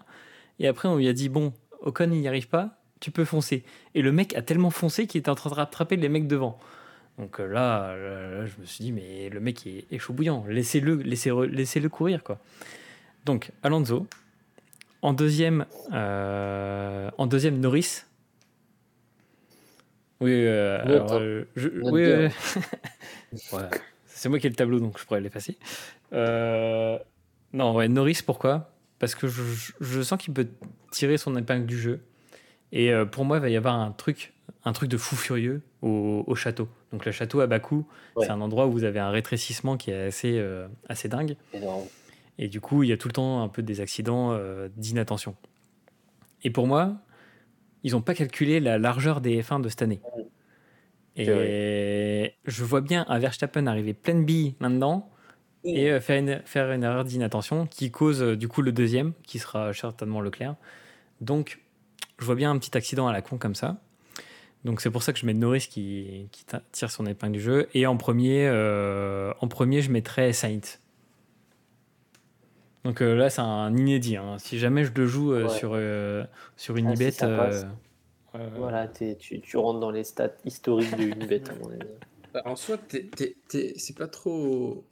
et après, on lui a dit bon, Ocon, il n'y arrive pas, tu peux foncer. Et le mec a tellement foncé qu'il était en train de rattraper les mecs devant. Donc euh, là, je me suis dit, mais le mec est, chaud bouillant, laissez-le laissez, laissez -le courir. quoi. Donc, Alonso. En deuxième, euh, en deuxième Norris. Oui, euh, oui c'est moi qui ai le tableau, donc je pourrais l'effacer. non, ouais, Norris, pourquoi? Parce que je, je sens qu'il peut tirer son épingle du jeu. Et pour moi, il va y avoir un truc, un truc de fou furieux au, au château. Donc le château à Bakou, c'est un endroit où vous avez un rétrécissement qui est assez, euh, assez dingue. Et du coup, il y a tout le temps un peu des accidents euh, d'inattention. Et pour moi, ils n'ont pas calculé la largeur des F1 de cette année. Et je vois bien un Verstappen arriver pleine bille maintenant et euh, faire, une, faire une erreur d'inattention qui cause du coup le deuxième, qui sera certainement Leclerc. Donc, je vois bien un petit accident à la con comme ça. Donc c'est pour ça que je mets Norris qui, qui tire son épingle du jeu. Et en premier, euh, en premier je mettrais Sainz. Donc euh, là, c'est un inédit. Hein. Si jamais je le joue euh, sur, sur Unibet. Ah, voilà, tu, tu, rentres dans les stats historiques de Unibet, à mon avis. Bah, en soi, c'est pas trop,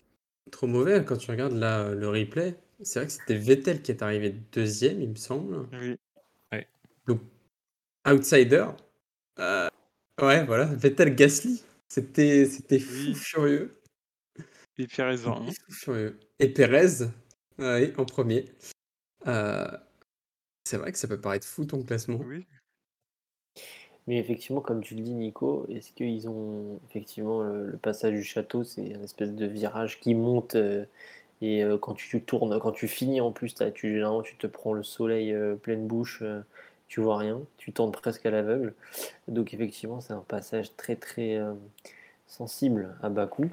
trop mauvais quand tu regardes là, le replay. C'est vrai que c'était Vettel qui est arrivé deuxième, il me semble. Oui. Donc, outsider, euh, ouais, voilà, Vettel Gasly, c'était c'était fou furieux. Et Perez hein. furieux. Et Perez, oui, en premier. Euh, c'est vrai que ça peut paraître fou ton classement. Oui. Mais effectivement, comme tu le dis, Nico, est-ce qu'ils ont effectivement le, passage du château, c'est une espèce de virage qui monte euh, et quand tu tournes, quand tu finis en plus, tu, tu te prends le soleil pleine bouche tu vois rien, tu tentes presque à l'aveugle. Donc effectivement, c'est un passage très très euh, sensible à bas coût.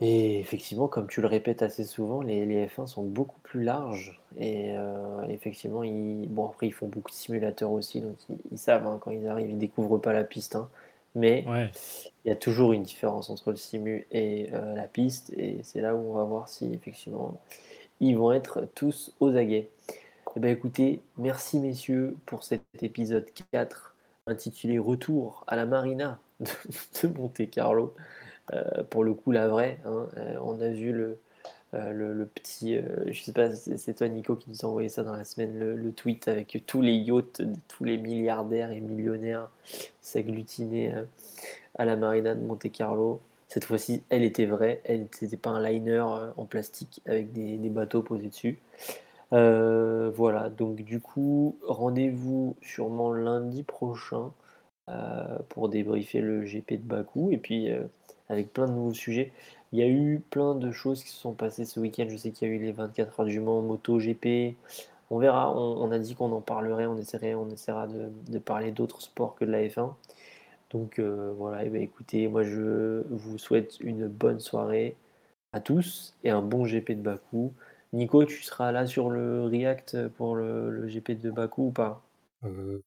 Et effectivement, comme tu le répètes assez souvent, les, les F1 sont beaucoup plus larges. Et euh, effectivement, ils, bon, après, ils font beaucoup de simulateurs aussi, donc ils, savent, hein, quand ils arrivent, ils découvrent pas la piste. Hein. mais il y a toujours une différence entre le simu et euh, la piste. Et c'est là où on va voir si effectivement ils vont être tous aux aguets. Eh bien, écoutez, merci messieurs pour cet épisode 4 intitulé Retour à la Marina de, Monte Carlo. pour le coup, la vraie. Hein. on a vu le, le, petit, je sais pas, c'est toi Nico qui nous a envoyé ça dans la semaine, le, tweet avec tous les yachts, tous les milliardaires et millionnaires s'agglutiner à la marina de Monte Carlo. Cette fois-ci, elle était vraie, elle n'était pas un liner en plastique avec des bateaux posés dessus. Euh, voilà, donc du coup, rendez-vous sûrement lundi prochain euh, pour débriefer le GP de Bakou et puis euh, avec plein de nouveaux sujets. Il y a eu plein de choses qui se sont passées ce week-end. Je sais qu'il y a eu les 24 heures du Mans, Moto GP. On verra, on, a dit qu'on en parlerait, on, essaierait, on essaiera de, parler d'autres sports que de la F1. Donc voilà, et ben, écoutez, moi je vous souhaite une bonne soirée à tous et un bon GP de Bakou. Nico, tu seras là sur le React pour le, GP de Bakou ou pas? Euh,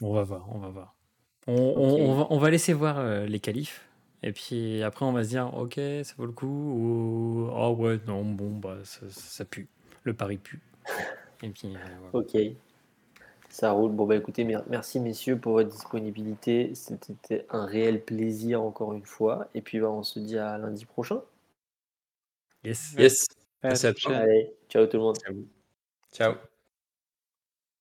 On va voir, on va voir. On, va, laisser voir euh, les qualifs. Et puis après, on va se dire, ok, ça vaut le coup. Ou, oh ouais, non, bon, bah, ça, pue. Le pari pue. Et puis, euh, Ok. Ça roule. Bon, bah écoutez, merci messieurs pour votre disponibilité. C'était un réel plaisir encore une fois. Et puis, bah, on se dit à lundi prochain. Yes. Yes. Allez, ciao tout le monde. Ciao.